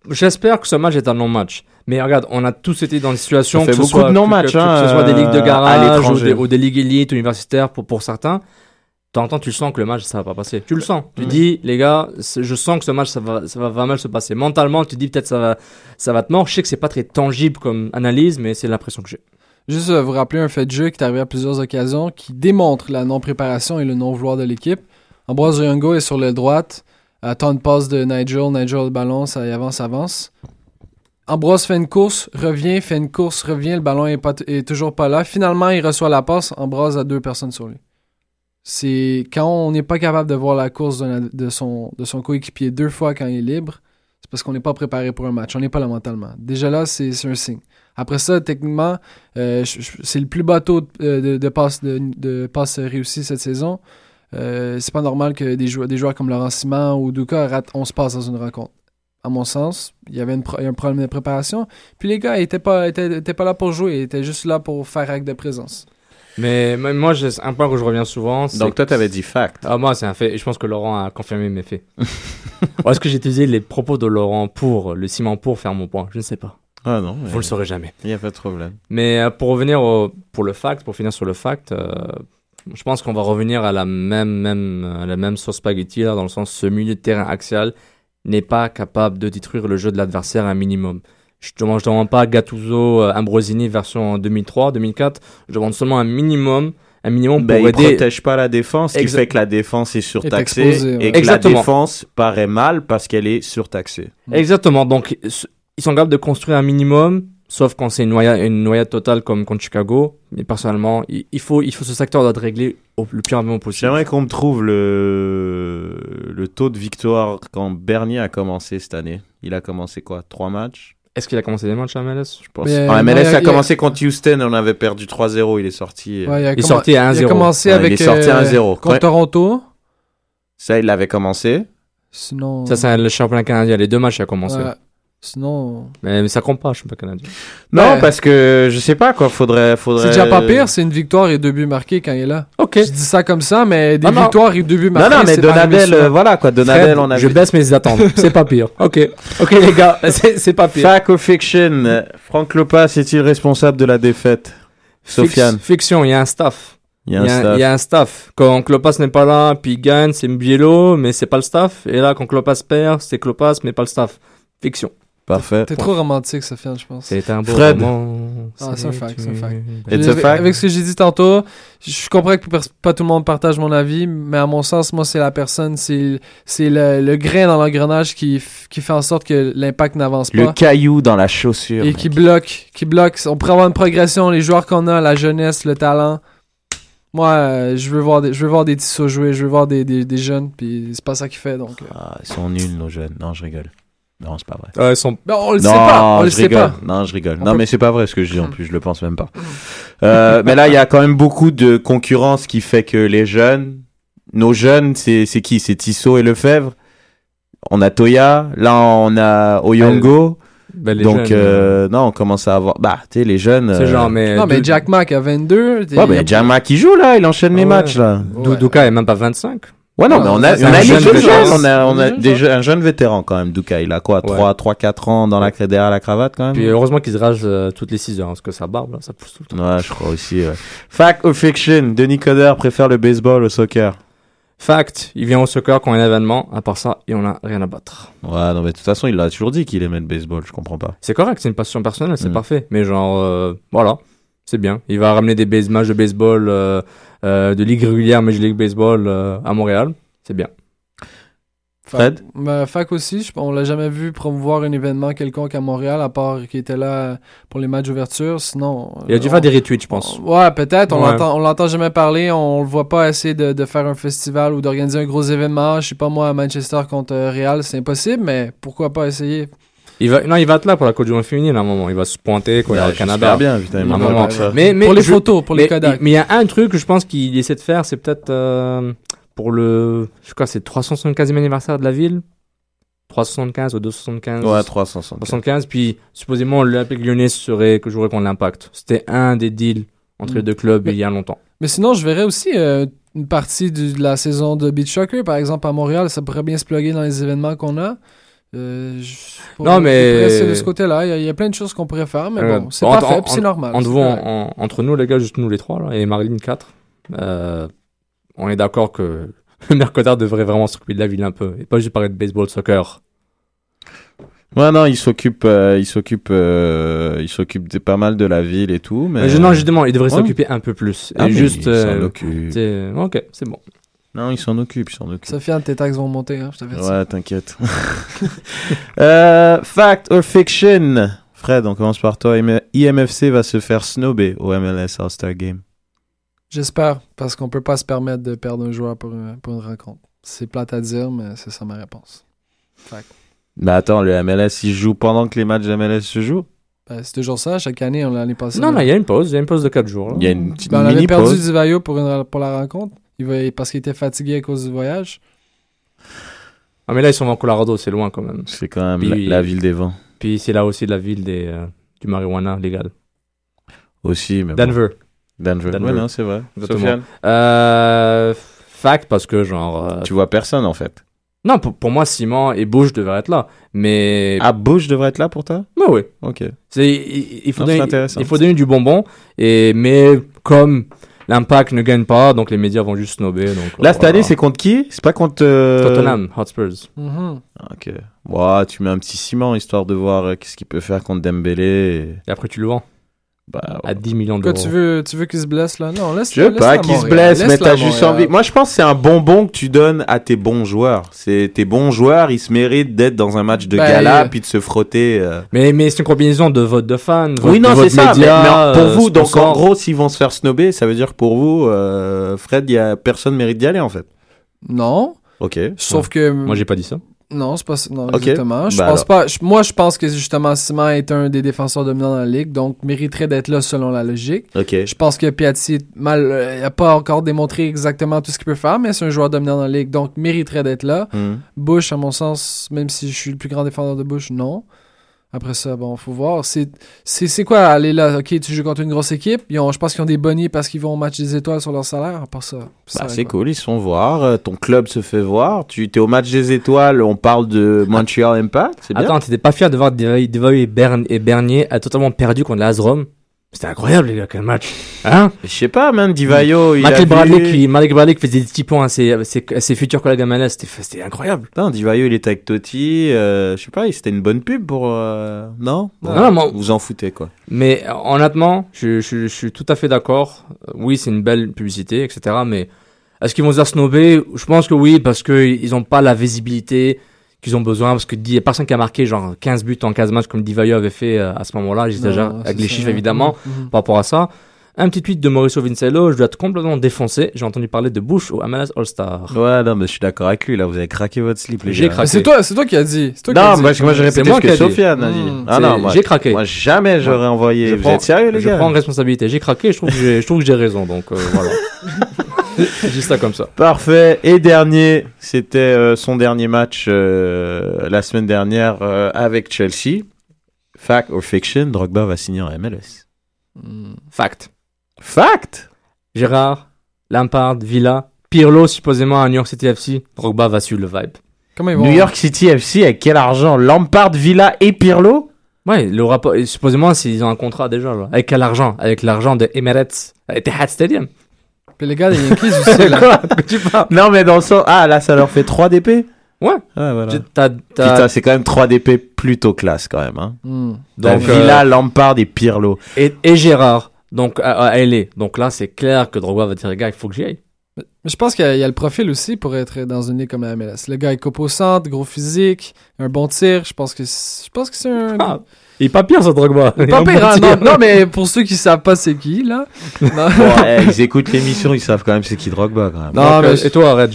J'espère que ce match est un non-match. Mais regarde, on a tous été dans des situations que ce beaucoup soit de non-matchs, que, que- hein, que ce soit des ligues de garage ou des, ou des ligues élites universitaires pour pour certains. T'entends, tu sens que le match ça va pas passer. Tu le sens. Tu dis les gars, je sens que ce match ça va ça va, va mal se passer. Mentalement, tu dis peut-être ça va ça va te mordre. Je sais que c'est pas très tangible comme analyse, mais c'est l'impression que j'ai. Juste euh, vous rappeler un fait de jeu qui est arrivé à plusieurs occasions qui démontre la non-préparation et le non-vouloir de l'équipe. Ambroise Youngo est sur l'aile droite, attend une passe de Nigel, Nigel le ballon, ça y avance, avance. Ambroise fait une course, revient, fait une course, revient, le ballon est, pas est toujours pas là. Finalement, il reçoit la passe, Ambroise a deux personnes sur lui. C'est quand on n'est pas capable de voir la course de son, de son coéquipier deux fois quand il est libre, c'est parce qu'on n'est pas préparé pour un match, on n'est pas là mentalement. Déjà là, c'est un signe. Après ça, techniquement, euh, c'est le plus bas taux de, euh, de, de passes de, de passes réussies cette saison. Euh, c'est pas normal que des joueurs, des joueurs comme Laurent Simon ou Duka ratent 11 passes dans une rencontre. À mon sens, il y avait une pro- un problème de préparation. Puis les gars, ils étaient pas, étaient, étaient pas là pour jouer, ils étaient juste là pour faire acte de présence. Mais moi, un point que je reviens souvent. c'est Donc toi, t'avais dit fact. Ah, moi, c'est un fait. Et je pense que Laurent a confirmé mes faits. Ou Est-ce que j'ai utilisé les propos de Laurent pour le ciment pour faire mon point? Je ne sais pas. Ah non. Vous le saurez jamais. Il n'y a pas de problème. Mais euh, pour revenir au, pour le fact, pour finir sur le fact, euh, je pense qu'on va revenir à la même, même, à la même sauce spaghetti, là, dans le sens ce milieu de terrain axial n'est pas capable de détruire le jeu de l'adversaire un minimum. Je ne demande, demande pas Gattuso, euh, Ambrosini version 2003, 2004. Je demande seulement un minimum, un minimum Ben, pour il aider. protège pas la défense, ce qui Exa- fait que la défense est surtaxée exposée, ouais. et que Exactement. la défense paraît mal parce qu'elle est surtaxée. Exactement. Donc, ils sont capables de construire un minimum, sauf quand c'est une noyade, une noyade totale comme contre Chicago. Mais personnellement, il, il faut, il faut ce secteur doit être réglé au, le plus rapidement possible. J'aimerais qu'on me trouve le... le taux de victoire quand Bernier a commencé cette année. Il a commencé quoi? Trois matchs? Est-ce qu'il a commencé des matchs à MLS Je pense. Mais, en non, MLS, a- a commencé contre Houston, on avait perdu 3-0, il est sorti. euh, Ouais, il, Il est sorti à Il 1-0. a commencé Ouais, avec. il est sorti euh, 1-0. Contre. Toronto. Ça, il l'avait commencé. Sinon. Ça, c'est le championnat canadien. Les deux matchs, il a commencé. ouais. Sinon. Mais, mais ça compte pas, le championnat canadien. Non, Ouais. parce que je sais pas quoi, faudrait. faudrait... C'est déjà pas pire, c'est une victoire et deux buts marqués quand il est là. Ok. Je dis ça comme ça, mais des Non, non. victoires et deux buts Non, marqués. non, mais pas arrivé Donadel, euh, voilà quoi, Donadel, Fred, on a je vu. baisse mes attentes. c'est pas pire. Ok. Ok, les gars, c'est c'est pas pire. Fact ou fiction Franck Lopas est-il responsable de la défaite? Sofiane. Fiction, il y a un staff. Il y a un Il y, a, staff. il y a un staff. Quand Klopas n'est pas là, puis il gagne, c'est Mbielo, mais c'est pas le staff. Et là, quand Klopas perd, c'est Klopas, mais pas le staff. Fiction. Parfait. T'es trop romantique, Sofiane, je pense. C'est un beau Fred. roman. Ah, c'est un fact, c'est un fact. It's a Avec- fact. Avec ce que j'ai dit tantôt, je comprends que pas tout le monde partage mon avis, mais à mon sens, moi, c'est la personne, c'est c'est le, le grain dans l'engrenage qui, qui fait en sorte que l'impact n'avance Le pas. caillou dans la chaussure. Et mec. qui bloque, qui bloque. On pourrait avoir une progression, les joueurs qu'on a, la jeunesse, le talent. Moi, euh, je veux voir des, je veux voir des tissus jouer, je veux voir des, des, des jeunes, puis c'est pas ça qui fait, donc. euh. Ah, ils sont nuls, nos jeunes. Non, je rigole. Non, c'est pas vrai. Ah, sont... Ben, on le non, sait pas, on le je sait rigole. pas. Non, je rigole. On non, peut- mais c'est pas vrai ce que je dis en plus, je le pense même pas. Euh, mais là, il y a quand même beaucoup de concurrence qui fait que les jeunes, nos jeunes, c'est c'est qui? C'est Tissot et Lefebvre? On a Toya, là on a Oyongo. Ben, les Donc jeunes, euh, non, on commence à avoir bah tu sais les jeunes. C'est euh, genre, mais. Non, mais Jack Mack à 22. t'es- Ouais, mais a- Jama qui joue là, il enchaîne les ouais. matchs là. Dou- Douka est même pas 25. Ouais, non, mais on a, on un a on a, on a un jeune vétéran quand même, Douka. Il a quoi, Ouais. 3, 3, 4 ans dans la, derrière la cravate quand même? Puis heureusement qu'il se rase euh, toutes les 6 heures, parce que ça barbe, là, ça pousse tout le temps. Ouais, je crois aussi. Fact ou fiction? Denis Coderre préfère le baseball au soccer. Fact, il vient au soccer quand il y a un événement. À part ça, il en a rien à battre. Ouais, non, mais de toute façon, il a toujours dit qu'il aimait le baseball, je comprends pas. C'est correct, c'est une passion personnelle, c'est Mm. parfait. Mais genre, euh, voilà, c'est bien. Il va ramener des base matchs de baseball euh, euh, de ligue régulière, Major League Baseball euh, à Montréal. C'est bien. Fred? Ben, Fac aussi, je- on l'a jamais vu promouvoir un événement quelconque à Montréal, à part qu'il était là pour les matchs d'ouverture. Sinon. Il a dû on- faire des retweets, je pense. Ouais, peut-être. On Ouais. l'entend, on l'entend jamais parler. On le voit pas essayer de, de faire un festival ou d'organiser un gros événement. Je sais pas moi à Manchester contre Real, c'est impossible, mais pourquoi pas essayer? Il va, non, il va être là pour la Coupe du Monde féminine à un moment. Il va se pointer quand il y a le Canada. bien, putain, un m'en moment. Mais, mais pour les je- photos, pour mais, les Kodak. Mais il y a un truc que je pense qu'il essaie de faire, c'est peut-être euh, pour le, je crois, que c'est 375e anniversaire de la ville. 375 ou 275. Ouais, 360. 75. Puis supposément l'Olympique Lyonnais serait que jouerait contre l'Impact. C'était un des deals entre Mm. les deux clubs Mais- il y a longtemps. Mais sinon, je verrais aussi euh, une partie du- de la saison de Beach Soccer, par exemple, à Montréal. Ça pourrait bien se plugger dans les événements qu'on a. Euh, je- Non, mais- rester de ce côté-là, il y a- il y, a plein de choses qu'on pourrait faire, mais Euh, bon, c'est pas fait, c'est normal. Entre, c'est vous, correct. en- en- entre nous, les gars, juste nous les trois, là, et Marilyn 4, euh, on est d'accord que le Mercotard devrait vraiment s'occuper de la ville un peu, et pas juste parler de baseball, soccer. Ouais, non, il s'occupe, euh, il s'occupe, euh, il s'occupe de pas mal de la ville et tout, mais. Mais je- non, justement, il devrait Ouais. s'occuper un peu plus. Ah, et juste. il euh, s'en occupe. c'est- Ok, c'est bon. Non, il s'en occupe, il s'en occupe. Sofiane, tes taxes vont monter, hein, je t'avertis. Ouais, t'inquiète. euh, fact or fiction? Fred, on commence par toi. IM- IMFC va se faire snobber au MLS All-Star Game. J'espère, parce qu'on peut pas se permettre de perdre un joueur pour, un- pour une rencontre. C'est plate à dire, mais c'est ça ma réponse. Que, Mais attends, le MLS, il joue pendant que les matchs de MLS se jouent? Ben, c'est toujours ça, chaque année, on l'année passée. Non, on- non, il y a une pause, il y a une pause de 4 jours. Il y a une petite Ben, on avait perdu. Divayo pour, une- pour la rencontre, il va, parce qu'il était fatigué à cause du voyage. Ah, mais là, ils sont en Colorado, c'est loin quand même. C'est quand même Puis- la, la ville des vents. Puis c'est là aussi la ville des, euh, du marijuana légal. Aussi, mais bon. Denver. Denver. Denver. Ouais, non, c'est vrai. Euh, fact, parce que genre. euh, Tu vois personne en fait. Non, pour, pour moi, Simon et Bush devraient être là. Mais. Ah, Bush devrait être là pour toi? Ouais, oui. Ok. C'est, il, il faut Non, c'est donner, intéressant. il faut donner du bonbon. Et, mais comme l'impact ne gagne pas, donc les médias vont juste snobber. Donc, Là, cette voilà. année, c'est contre qui? C'est pas contre. euh, Tottenham, Hotspurs. Mhm. Ah, Ok. Ouais, tu mets un petit ciment histoire de voir euh, qu'est-ce qu'il peut faire contre Dembélé. et- Et après, tu le vends Bah, à 10 millions Quoi, d'euros. tu veux, tu veux qu'il se blesse là? Non, laisse Je veux pas qu'il se blesse, mais t'as juste envie. Moi, je pense que c'est un bonbon que tu donnes à tes bons joueurs. C'est tes bons joueurs, ils se méritent d'être dans un match de Ben, gala euh, puis de se frotter. euh. Mais, mais c'est une combinaison de votes de fans. Oui, vote- non, c'est ça. mais- mais, pour euh, vous, donc en gros, s'ils vont se faire snobber, ça veut dire que pour vous, euh, Fred, y a personne mérite d'y aller en fait. Non, Ok. sauf que. Moi, j'ai pas dit ça. Non, c'est pas. Non, exactement. Je Ben pense pas. je- moi, je pense que justement, Simon est un des défenseurs dominants dans la ligue, donc mériterait d'être là selon la logique. Je pense que Piatti, mal, euh, il a pas encore démontré exactement tout ce qu'il peut faire, mais c'est un joueur dominant dans la ligue, donc mériterait d'être là. Hmm. Bush, à mon sens, même si je suis le plus grand défenseur de Bush, non. Après ça, bon, faut voir. C'est, c'est, c'est quoi aller là? Ok, tu joues contre une grosse équipe. Ils ont, je pense qu'ils ont des bonnies parce qu'ils vont au match des étoiles sur leur salaire. À part ça. Bah, c'est cool, ils se font voir. euh, Ton club se fait voir. Tu es au match des étoiles. On parle de Montreal Impact. C'est bien. Attends, t'étais pas fier de voir Devaille et, Bern- et Bernier a totalement perdu contre l'Azrom C'était incroyable, les gars, quel match. Hein Je sais pas, man. Divayo, Michael Bradley, qui, Michael Bradley qui faisait des petits points à ses, à ses, à ses futurs collègues à MLS, c'était, c'était incroyable. Putain, Divayo, il était avec Totti. euh, je sais pas, c'était une bonne pub pour. euh, Non? Non, non, moi- Vous en foutez, quoi. Mais honnêtement, je, je, je suis tout à fait d'accord. Oui, c'est une belle publicité, etc. Mais est-ce qu'ils vont se snobber? Je pense que oui, parce qu'ils n'ont pas la visibilité qu'ils ont besoin. Parce que il y a personne qui a marqué genre 15 buts en 15 matchs comme Divayo avait fait euh, à ce moment-là. J'exagère avec les ça. chiffres évidemment Mhm. par rapport à ça. Un petit tweet de Mauricio Vincello, je dois être complètement défoncé. J'ai entendu parler de Bush au MLS All-Star. Ouais, non, mais je suis d'accord avec lui. Là, vous avez craqué votre slip, les J'ai gars. craqué. C'est toi, c'est toi qui as dit. C'est toi qui Non, as dit. moi, je- moi, j'ai C'est répété moi ce qui que dit. Sofiane a dit. Mmh. Ah C'est- non, moi, j'ai craqué. moi, jamais j'aurais envoyé. Je Vous prends- êtes sérieux, les je gars prends responsabilité. J'ai craqué. Je trouve que j'ai, je trouve que j'ai raison. Donc euh, voilà. C'est juste ça comme ça. Parfait. Et dernier, c'était euh, son dernier match euh, la semaine dernière euh, avec Chelsea. Fact or fiction, Drogba va signer en MLS. Hmm. Fact. Fact Gérard, Lampard, Villa, Pirlo supposément à New York City FC. Drogba va suivre le vibe. Comment ils vont New York City FC avec quel argent? Lampard, Villa et Pirlo? Ouais, le rapport, supposément s'ils ont un contrat déjà là. Avec quel argent? Avec l'argent de Emirates, euh, Etihad Stadium. Puis les gars des Yankees aussi, là. Quoi? De quoi tu parles Non, mais dans le sens. Ah, là, ça leur fait 3 DP Ouais. Ah, voilà. Tu- t'as- t'as- Putain, c'est quand même 3 DP plutôt classe, quand même. Hein. Hmm. Donc, Villa, Lampard et Pirlo. et, et Gérard, donc à, à LA. Donc là, c'est clair que Drogba va dire, les gars, il faut que j'y aille. Mais je pense qu'il y, a- il y a le profil aussi pour être dans une ligue comme la MLS. Le gars est coupe au centre, gros physique, un bon tir. Je pense que c'est- je pense que c'est un. Ah, il est pas pire, ce Drogba. Pas Il pire, bon hein, non, non, mais pour ceux qui savent pas c'est qui, là. Bon, eh, ils écoutent l'émission, ils savent quand même c'est qui Drogba, quand même. Non, Donc, mais euh, Et toi, Reg?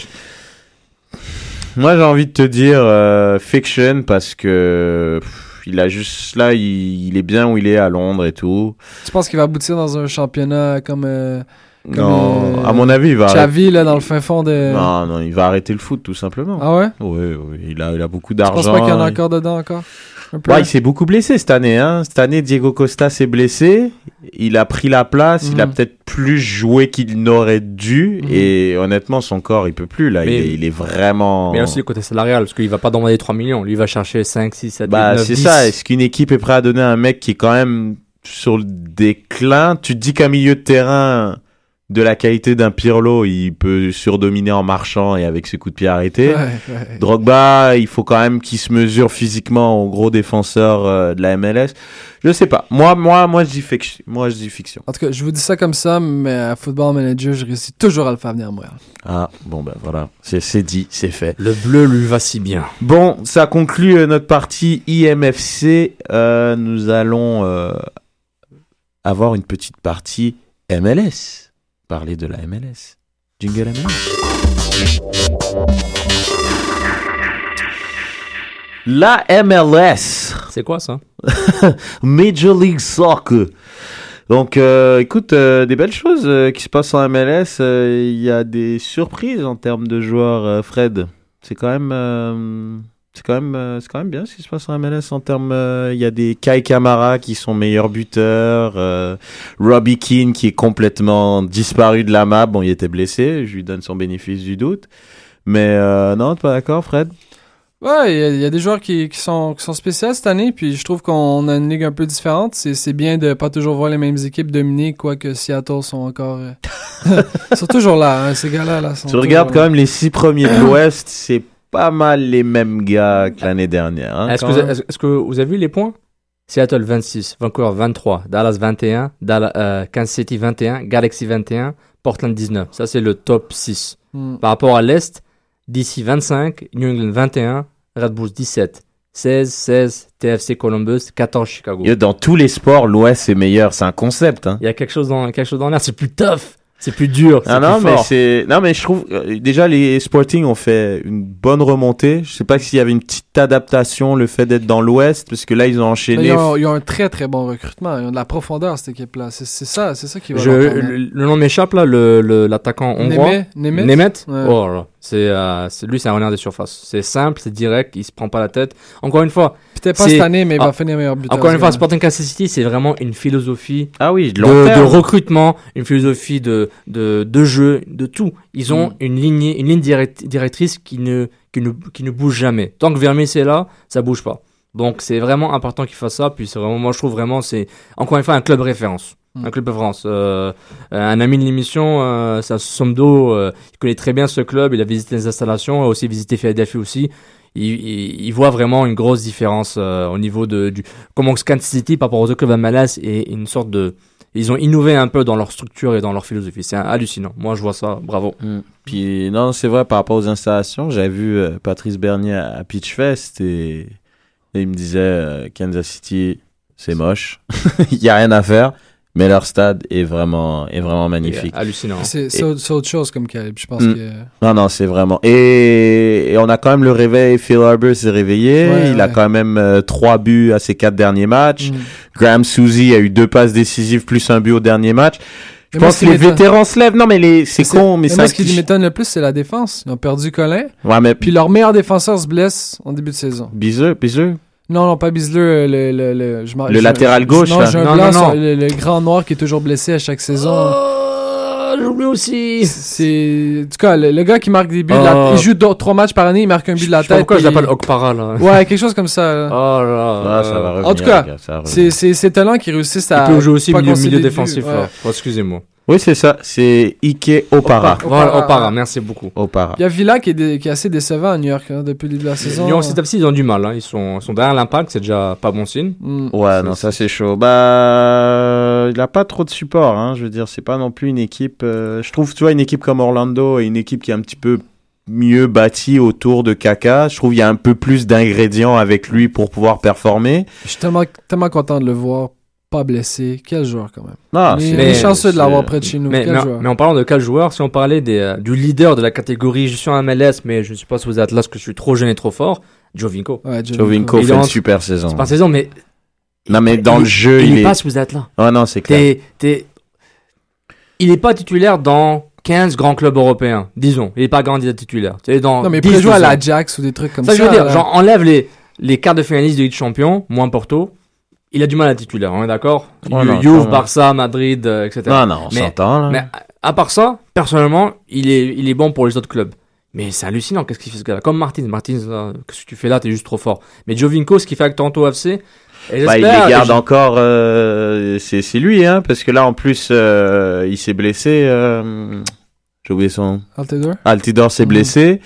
Moi, j'ai envie de te dire euh, fiction parce que pff, il a juste là, il, il est bien où il est à Londres et tout. tu penses qu'il va aboutir dans un championnat comme, euh, Comme, non, euh, à mon avis, il va. arrêter- Xavi, là, dans le fin fond de. Non, non, il va arrêter le foot tout simplement. Ah ouais? Oui, oui, il a, il a beaucoup Je pense d'argent. pas qu'il y en a il- encore dedans encore? Ouais, il s'est beaucoup blessé cette année. Hein. Cette année, Diego Costa s'est blessé. Il a pris la place. Il a Mhm. peut-être plus joué qu'il n'aurait dû. Mhm. Et honnêtement, son corps, il peut plus. Là, il, est, il est vraiment. Mais aussi le côté salarial, parce qu'il va pas demander 3 millions. Lui, il va chercher 5, 6, 7, Bah, 8, 9, c'est 10. ça. Est-ce qu'une équipe est prête à donner un mec qui est quand même sur le déclin? Tu te dis qu'un milieu de terrain de la qualité d'un Pirlo, il peut surdominer en marchant et avec ses coups de pied arrêtés. Ouais, ouais. Drogba, il faut quand même qu'il se mesure physiquement au gros défenseur euh, de la MLS. Je sais pas. Moi, moi, moi, je dis fiction. Moi, je dis fiction. En tout cas, je vous dis ça comme ça, mais à Football Manager, je réussis toujours à le faire venir à Montréal. Ah, bon, ben voilà. C'est c'est dit, c'est fait. Le bleu lui va si bien. Bon, ça conclut euh, notre partie IMFC. Euh, nous allons euh, avoir une petite partie MLS. Parler de la MLS. Jingle MLS. La MLS. C'est quoi ça? Major League Soccer. Donc, euh, écoute, euh, des belles choses euh, qui se passent en MLS. Il y a des surprises en termes de joueurs, Fred. C'est quand même, c'est quand même, euh, c'est quand même bien ce qui se passe en MLS en termes. euh, Il y a des Kai Kamara qui sont meilleurs buteurs, euh, Robbie Keane qui est complètement disparu de la map. Bon, il était blessé. Je lui donne son bénéfice du doute. Mais euh, non, t'es pas d'accord, Fred? Ouais, il y a- il y, a des joueurs qui, qui sont, qui sont spéciaux cette année, puis je trouve qu'on a une ligue un peu différente. C'est c'est bien de pas toujours voir les mêmes équipes dominer, quoique Seattle sont encore... ils sont toujours là, hein, ces gars-là. Là, sont Tu regardes quand là. même les six premiers de l'Ouest, c'est pas mal les mêmes gars que l'année dernière. hein, Est-ce que, vous- même. est-ce- est-ce que vous avez vu les points? Seattle 26, Vancouver 23, Dallas 21, Dallas, euh, Kansas City 21, Galaxy 21, Portland 19. Ça, c'est le top 6. Hmm. Par rapport à l'Est, DC 25, New England 21, Red Bulls 17, 16, 16, TFC Columbus, 14 Chicago. Dans tous les sports, l'Ouest c'est meilleur, c'est un concept. Hein. Il y a quelque chose dans, quelque chose dans l'air, c'est plus tough, c'est plus dur, c'est Ah non, plus mais fort. c'est non mais je trouve euh, déjà les Sporting ont fait une bonne remontée. Je sais pas s'il y avait une petite adaptation le fait d'être dans l'Ouest parce que là ils ont enchaîné. Ils ont, ils ont un très très bon recrutement. Ils ont de la profondeur, cette équipe-là. C'est c'est ça, c'est ça qui va Je- le, le nom m'échappe là, le- le- l'attaquant hongrois. Nemeth Nemeth? Nemeth? Ouais. Oh là là. C'est, euh, c'est- lui, c'est un renard des surfaces. C'est simple, c'est direct, il se prend pas la tête. Encore une fois, Peut-être pas c'est- cette année, mais il Ah, va finir meilleur buteur. encore une fois. Sporting Kansas City, c'est vraiment une philosophie Ah oui, de de, de recrutement, une philosophie de, de, de jeu, de tout. Ils ont Mm. une ligne, une ligne direct- directrice qui ne, qui, ne, qui ne bouge jamais. Tant que Vermeer c'est là, ça bouge pas. Donc c'est vraiment important qu'ils fassent ça. Puis c'est vraiment, moi je trouve vraiment, c'est encore une fois un club référence. Mm. Un club référence. Euh, un ami de l'émission, euh, Somdo, euh, il connaît très bien ce club. Il a visité les installations, a aussi visité Philadelphie aussi. Il, il, voit vraiment une grosse différence euh, au niveau de du comment Kansas City par rapport aux clubs MLS et une sorte de ils ont innové un peu dans leur structure et dans leur philosophie. C'est hallucinant. Moi, je vois ça. Bravo. Mm. Puis non, c'est vrai par rapport aux installations, j'avais vu euh, Patrice Bernier à Pitchfest et, et il me disait euh, Kansas City, c'est moche, il y a rien à faire, mais leur stade est vraiment est vraiment magnifique. Hallucinant. C'est c'est Et- autre, c'est autre chose comme Caleb. Je pense Mm. que. Non, non, c'est vraiment. Et, et on a quand même le réveil. Phil Harbour s'est réveillé. Ouais, il a quand même euh, trois buts à ses quatre derniers matchs. Mm. Graham Suzy a eu deux passes décisives plus un but au dernier match. Je Mais pense que les m'étonne- vétérans se lèvent. Non, mais les, c'est con, mais, mais ça. moi, ce qui m'étonne le plus, c'est la défense. Ils ont perdu Colin. Ouais, mais Puis leur meilleur défenseur se blesse en début de saison. Biseux, biseux. Non, non, pas Bisler, euh, le, le, le, je m'en- Le je- latéral je- gauche, Non, là. j'ai un Non, blanc non, sur non. le, le grand noir qui est toujours blessé à chaque saison. Oh, j'oublie aussi. C'est, en tout cas, le, le gars qui marque des buts, Oh. la- il joue deux- trois matchs par année, il marque un but de la Je tête. pourquoi je puis- l'appelle Okpara là. Ouais, quelque chose comme ça. là. Oh là. Ah, ça va revenir. en tout cas, les gars, ça va revenir. C'est, c'est, c'est talent qui réussissent à. Il peut jouer aussi pas milieu, milieu de défensif ouais. là. Oh, excusez-moi. Oui, c'est ça. C'est Ike Opara. Opara. Voilà, Okpara, merci beaucoup. Opara. Il y a Villa qui est, dé- qui est assez décevant à New York hein, depuis le début de la saison. Lyon, petit à petit, ils ont du mal. Hein. Ils, sont, ils sont derrière l'impact, c'est déjà pas bon signe. Mm. Ouais, C'est- non, ça c'est chaud. Bah, il a pas trop de support, hein. Je veux dire, c'est pas non plus une équipe. euh, je trouve, tu vois, une équipe comme Orlando et une équipe qui est un petit peu mieux bâtie autour de Kaka. Je trouve qu'il y a un peu plus d'ingrédients avec lui pour pouvoir performer. Je suis tellement, tellement content de le voir pas blessé. Quel joueur quand même. Non, Il c'est- est mais- chanceux de l'avoir près de chez nous. Mais, Quel mais, joueur. mais en parlant de quel joueur, si on parlait des, euh, du leader de la catégorie, je suis en MLS, mais je ne suis pas sous Atlas parce que je suis trop jeune et trop fort, Jovinko. Ouais, Jovinko Il fait est une en- super saison. C'est pas saison, mais Non, mais dans il- le jeu, il il n'est est. pas sous Atlas. Oh non, c'est clair. T'es, t'es... Il n'est pas titulaire dans 15 grands clubs européens, disons. Il n'est pas candidat titulaire. C'est dans Non, mais il 10, pourrait jouer à 12 ans. l'Ajax ou des trucs comme ça. Ça, je veux dire, là. genre, enlève les, les quarts de finaliste de Ligue des Champions, moins Porto, il a du mal à titulaire, on est d'accord Oh Juve, Barça, Madrid, euh, etc. Non, non, on Mais- s'entend, là. Mais à- à part ça, personnellement, il est, il est bon pour les autres clubs. Mais c'est hallucinant, qu'est-ce qu'il fait ce gars-là Comme Martins. Martins, là, qu'est-ce que tu fais là T'es juste trop fort. Mais Jovinko, ce qu'il fait avec Toronto FC, et Bah, il les garde encore. euh, c'est c'est lui, hein, parce que là, en plus, euh, il s'est blessé. euh, J'ai oublié son nom. Altidore Altidore s'est Mhm. blessé.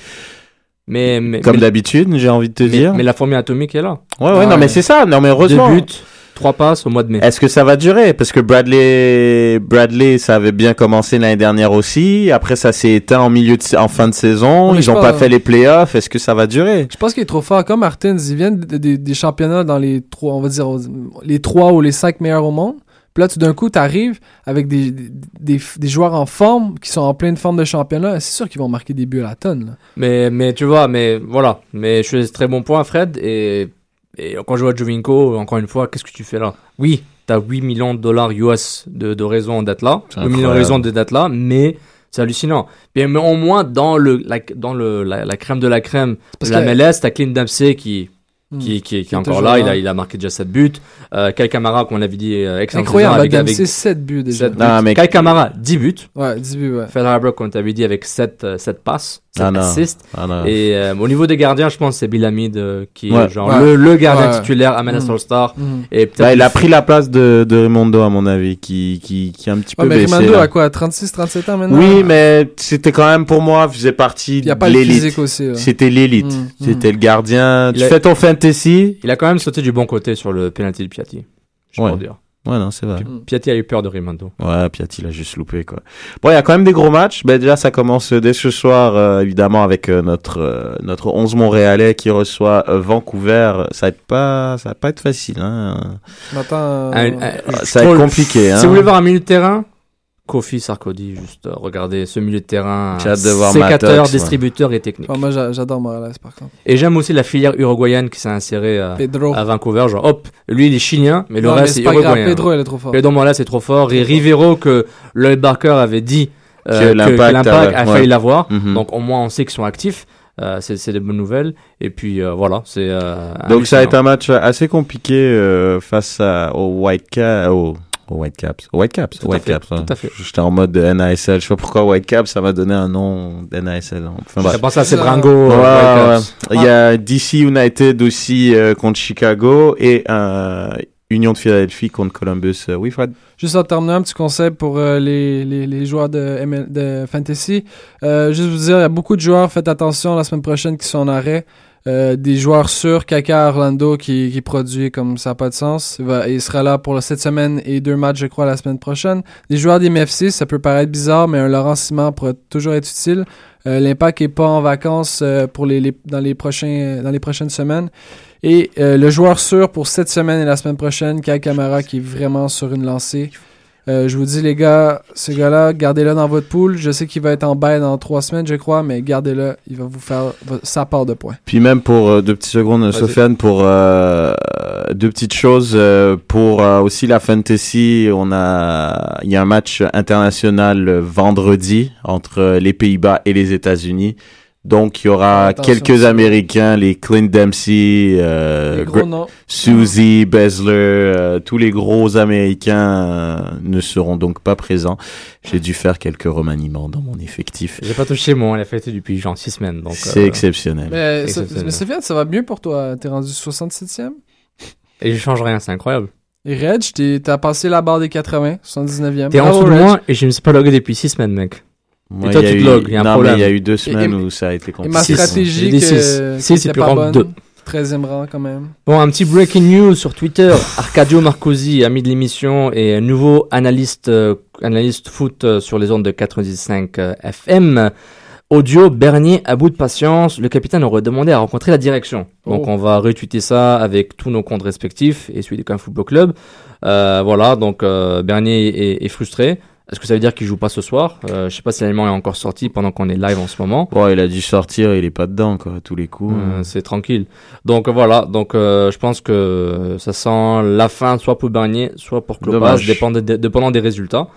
Mais, mais, Comme mais- d'habitude, j'ai envie de te mais- dire. mais la formule atomique est là. Ouais, ouais, Ah non, mais c'est ça. Non, mais heureusement. Deux buts, trois passes au mois de mai. Est-ce que ça va durer? Parce que Bradley, Bradley, ça avait bien commencé l'année dernière aussi. Après, ça s'est éteint en milieu de, en fin de saison. Oui, Ils n'ont pas pas. fait les playoffs. Est-ce que ça va durer? Je pense qu'il est trop fort. Comme Martins, ils viennent des, des- des championnats dans les trois, on va dire, les trois ou les cinq meilleurs au monde. Puis là, tout d'un coup, tu arrives avec des, des, des- des joueurs en forme qui sont en pleine forme de championnat. C'est sûr qu'ils vont marquer des buts à la tonne. là. Mais, mais tu vois, mais voilà. Mais je fais très bon point, Fred. Et, et quand je vois Jovinko, encore une fois, qu'est-ce que tu fais là? Oui, t'as 8 millions de dollars US de, de raison d'être là. C'est 8 millions de incroyable. raisons d'être là, mais c'est hallucinant. Mais, mais au moins, dans, le, la, dans le, la, la crème de la crème de la MLS, t'as Clint Dempsey qui, Hmm. qui, qui, qui est encore là. là. Il a, il a marqué déjà 7 buts. Euh, Kyle Kamara, comme on l'avait dit, euh, excellent Incroyable, avec, avec, 7 buts déjà. sept Non, buts. mais- Kyle Kamara, 10 buts. Ouais, 10 buts, ouais. Harbrook, comme tu avais dit, avec 7, 7 passes, 7 Ah. Ah. Et euh, au niveau des gardiens, je pense que c'est Bill Hamid euh, qui est genre Ouais. le, le gardien Ouais. titulaire à MLS Mhm. All-Star. Mhm. Et peut-être Bah, il a pris la place de, de Raimondo, à mon avis, qui, qui, qui est un petit Ouais, peu mais baissé. Rimando là. a quoi 36, 37 ans maintenant Oui, mais c'était quand même pour moi, faisait partie Il n'y a de l'élite. physique aussi. là. C'était l'élite. Mm, C'était le gardien. Il Tu a- fais ton fantasy. Il a quand même sauté du bon côté sur le penalty de Piatti. Je Ouais. peux dire. Ouais, non, c'est vrai. Piatti a eu peur de Rimando. Ouais, Piatti l'a juste loupé, quoi. Bon, il y a quand même des gros matchs. Ben, déjà, ça commence dès ce soir, euh, évidemment, avec euh, notre, euh, notre 11 Montréalais qui reçoit euh, Vancouver. Ça va être pas, ça va pas être facile, hein. Un- euh, un- Ça va être compliqué, hein. Si vous voulez voir un milieu de terrain, Kofi Sarkozy, juste euh, regardez ce milieu de terrain. J'ai hâte de voir sécateur, ouais. distributeur et technique. enfin, moi, j'a- j'adore Morales, par contre. Et j'aime aussi la filière uruguayenne qui s'est insérée euh, Pedro. à Vancouver. Genre, hop, lui il est chilien, mais le Non, mais reste c'est est grave. uruguayen. Pedro, elle est trop fort. Pedro Morales est trop fort. Et Rivero, que Lloyd Barker avait dit euh, Que que, l'impact que l'impact avait- a ouais. failli l'avoir. Mhm. Donc au moins on sait qu'ils sont actifs. Euh, c'est c'est des bonnes nouvelles. Et puis euh, voilà, c'est. euh, Donc, ça va être hallucinant. un match assez compliqué, euh, face à, aux White Caps, aux, aux White Caps. Aux White Caps. Tout White hein. tout à fait. J'étais en mode de NASL. Je sais pas pourquoi White Caps, ça m'a donné un nom d'NASL. Enfin, J'ai bref. pensé à Ça- Sebrango. Ouais, euh, ouais. Whitecaps. Il y a DC United aussi euh, contre Chicago et euh, Union de Philadelphie contre Columbus. Oui, Fred? Juste en terminant, un petit conseil pour euh, les, les, les joueurs de, ML de Fantasy. Euh, juste vous dire, il y a beaucoup de joueurs, faites attention la semaine prochaine qui sont en arrêt. Euh, des joueurs sûrs, Kaka Orlando qui, qui produit comme ça n'a pas de sens. Il, va, il sera là pour cette semaine et deux matchs, je crois, la semaine prochaine. Des joueurs des MFC, ça peut paraître bizarre, mais un Laurent Simon pourrait toujours être utile. Euh, L'impact est pas en vacances euh, pour les, les- dans, les prochains, dans les prochaines semaines. Et euh, le joueur sûr pour cette semaine et la semaine prochaine, Kai Kamara, qui est vraiment sur une lancée. Euh, je vous dis, les gars, ce gars-là, gardez-le dans votre pool. Je sais qu'il va être en bail dans trois semaines, je crois, mais gardez-le. Il va vous faire sa part de points. Puis même pour euh, deux petites secondes. Sofiane, pour euh, deux petites choses. euh, pour euh, aussi la fantasy, on a, il y a un match international vendredi entre les Pays-Bas et les États-Unis. Donc il y aura Attention, quelques. Américains, les Clint Dempsey, euh, Les gros noms. Suzy, Bezler, euh, tous les gros Américains euh, ne seront donc pas présents. J'ai dû faire quelques remaniements dans mon effectif. J'ai pas touché mon LFT depuis genre 6 semaines. donc, C'est euh, exceptionnel. Mais, Exceptionnel. mais Sofiane, ça va mieux pour toi? T'es rendu 67e. Et je change rien, c'est incroyable. Et Reg, t'as passé la barre des 80, 79e. T'es en dessous de moi et je ne me suis pas logué depuis 6 semaines, mec. Moi, toi, il y a tu te eu- logs, il y a un non, problème. il y a eu deux semaines et- où ça a été Et compliqué. ma Six. stratégie et puis pas rentre bonne. deux. 13e rang quand même. Bon, un petit breaking news sur Twitter. Arcadio Marcosi, ami de l'émission et un nouveau analyste, euh, analyste foot euh, sur les ondes de 95 euh, FM. Audio, Bernier, à bout de patience, le capitaine aurait demandé à rencontrer la direction. Donc Oh. on va retweeter ça avec tous nos comptes respectifs et celui de Camp Football Club. Euh, voilà, donc euh, Bernier est, est frustré. Est-ce que ça veut dire qu'il joue pas ce soir? Euh, Je sais pas si l'élément est encore sorti pendant qu'on est live en ce moment. Bon, il a dû sortir, il est pas dedans, quoi, à tous les coups. Euh, c'est tranquille. Donc euh, voilà, donc euh, je pense que ça sent la fin soit pour Bernier, soit pour Dommage. dépendant, des- dépendant des résultats.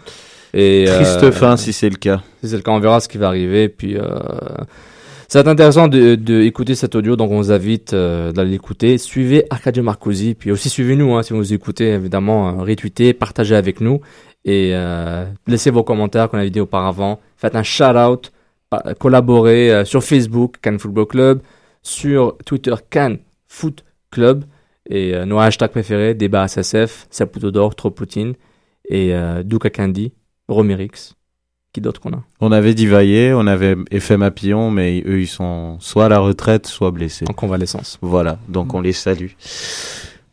Et, Triste euh, fin si c'est le cas. Si c'est le cas, on verra ce qui va arriver. Puis euh, être intéressant de, de écouter cet audio, donc on vous invite euh, d'aller l'écouter. Suivez Arcadio Marcosi, puis aussi suivez-nous hein, si vous écoutez, évidemment, euh, retweetez, partagez avec nous et euh, laissez vos commentaires qu'on a dit auparavant. Faites un shout-out, collaborez euh, sur Facebook, Can Football Club, sur Twitter, Can Foot Club, et euh, nos hashtags préférés, débat SSF, Saputo d'or, Trop Poutine, et euh, Duka Candy, Romerix. Qui d'autre qu'on a? On avait Divaillé, on avait FM Papillon, mais eux, ils sont soit à la retraite, soit blessés. En convalescence. Voilà, donc on les salue.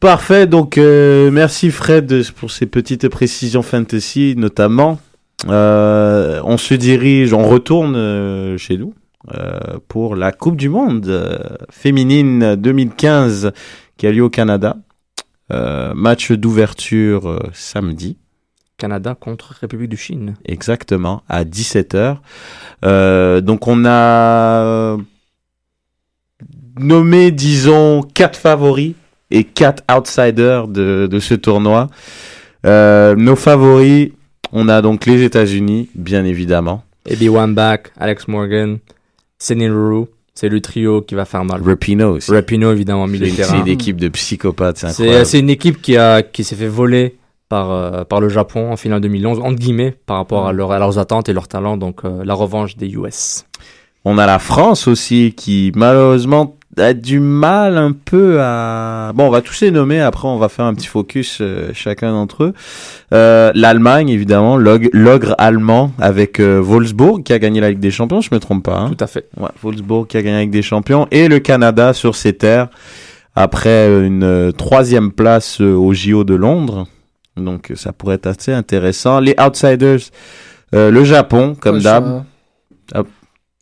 Parfait, donc euh, merci Fred pour ces petites précisions fantasy notamment. Euh, on se dirige, on retourne euh, chez nous euh, pour la Coupe du Monde euh, féminine 2015 qui a lieu au Canada. Euh, match d'ouverture samedi. Canada contre République du Chine. Exactement, à 17h. Euh, donc on a nommé, disons, quatre favoris et quatre outsiders de, de ce tournoi. Euh, nos favoris, on a donc les États-Unis, bien évidemment. Eddie Wambach, Alex Morgan, Leroux. C'est le trio qui va faire mal. Rapino aussi. Rapino, évidemment, milieu de C'est terrain. une équipe de psychopathes, c'est C'est incroyable. c'est une équipe qui, a, qui s'est fait voler par, euh, par le Japon en finale 2011, entre guillemets, par rapport à, leur, à leurs attentes et leurs talents. Donc, euh, la revanche des US. On a la France aussi qui malheureusement a du mal un peu à... Bon, on va tous les nommer, après on va faire un petit focus euh, chacun d'entre eux. Euh, L'Allemagne, évidemment, l'og- l'ogre allemand avec euh, Wolfsburg qui a gagné la Ligue des Champions, je me trompe pas. hein. Tout à fait. Ouais, Wolfsburg qui a gagné la Ligue des Champions et le Canada sur ses terres après une euh, troisième place euh, au JO de Londres. Donc euh, ça pourrait être assez intéressant. Les outsiders, euh, le Japon, comme d'hab.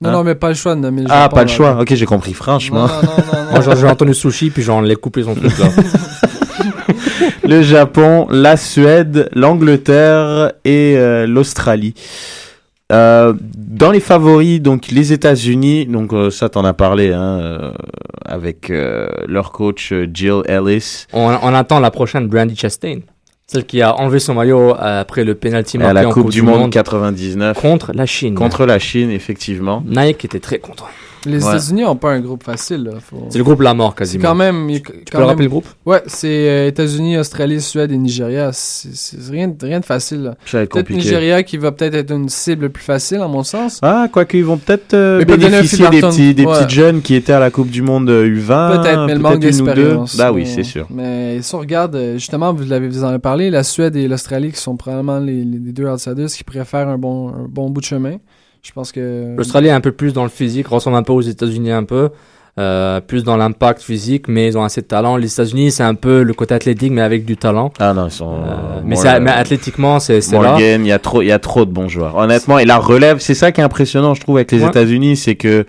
Non, hein? non, mais pas le choix le Ah, pas le choix. Ok, j'ai compris. Franchement, Non, non, non, non, Moi, j'ai entendu sushi, puis j'en ai coupé son truc là. le Japon, la Suède, l'Angleterre et euh, l'Australie. Euh, dans les favoris, donc les États-Unis, donc euh, ça t'en as parlé, hein, euh, avec euh, leur coach Jill Ellis. on, on attend la prochaine Brandy Chastain. Celle qui a enlevé son maillot après le penalty à marqué la en Coupe du Monde 99 contre la Chine. contre la Chine, effectivement. Nike était très content. Les Ouais. États-Unis ont pas un groupe facile. Là. Faut... C'est le groupe La Mort quasiment. quand même. il y a Tu quand peux le rappeler même- le groupe? Ouais, c'est euh, États-Unis, Australie, Suède et Nigeria. C'est c'est rien, de- rien de facile. là. Ça va être Peut-être compliqué. Nigeria qui va peut-être être une cible plus facile, à mon sens. Ah, quoique ils vont peut-être euh, Mais peut-être bénéficier des, petits, des petites jeunes qui étaient à la Coupe du Monde euh, U20. Peut-être, mais le manque d'expérience. Bah oui, c'est sûr. Mais si on regarde, euh, justement, vous l'avez vous en avez parlé, la Suède et l'Australie qui sont probablement les, les deux outsiders qui faire un bon, un bon bout de chemin. Je pense que. L'Australie est un peu plus dans le physique, ressemble un peu aux États-Unis un peu. euh, plus dans l'impact physique, mais ils ont assez de talent. Les États-Unis, c'est un peu le côté athlétique, mais avec du talent. Ah non, ils sont. Euh, mais, c'est- mais athlétiquement, c'est c'est là. Morgan, il y a trop, il y a trop de bons joueurs. Honnêtement, et la relève, c'est ça qui est impressionnant, je trouve, avec les Ouais. États-Unis, c'est que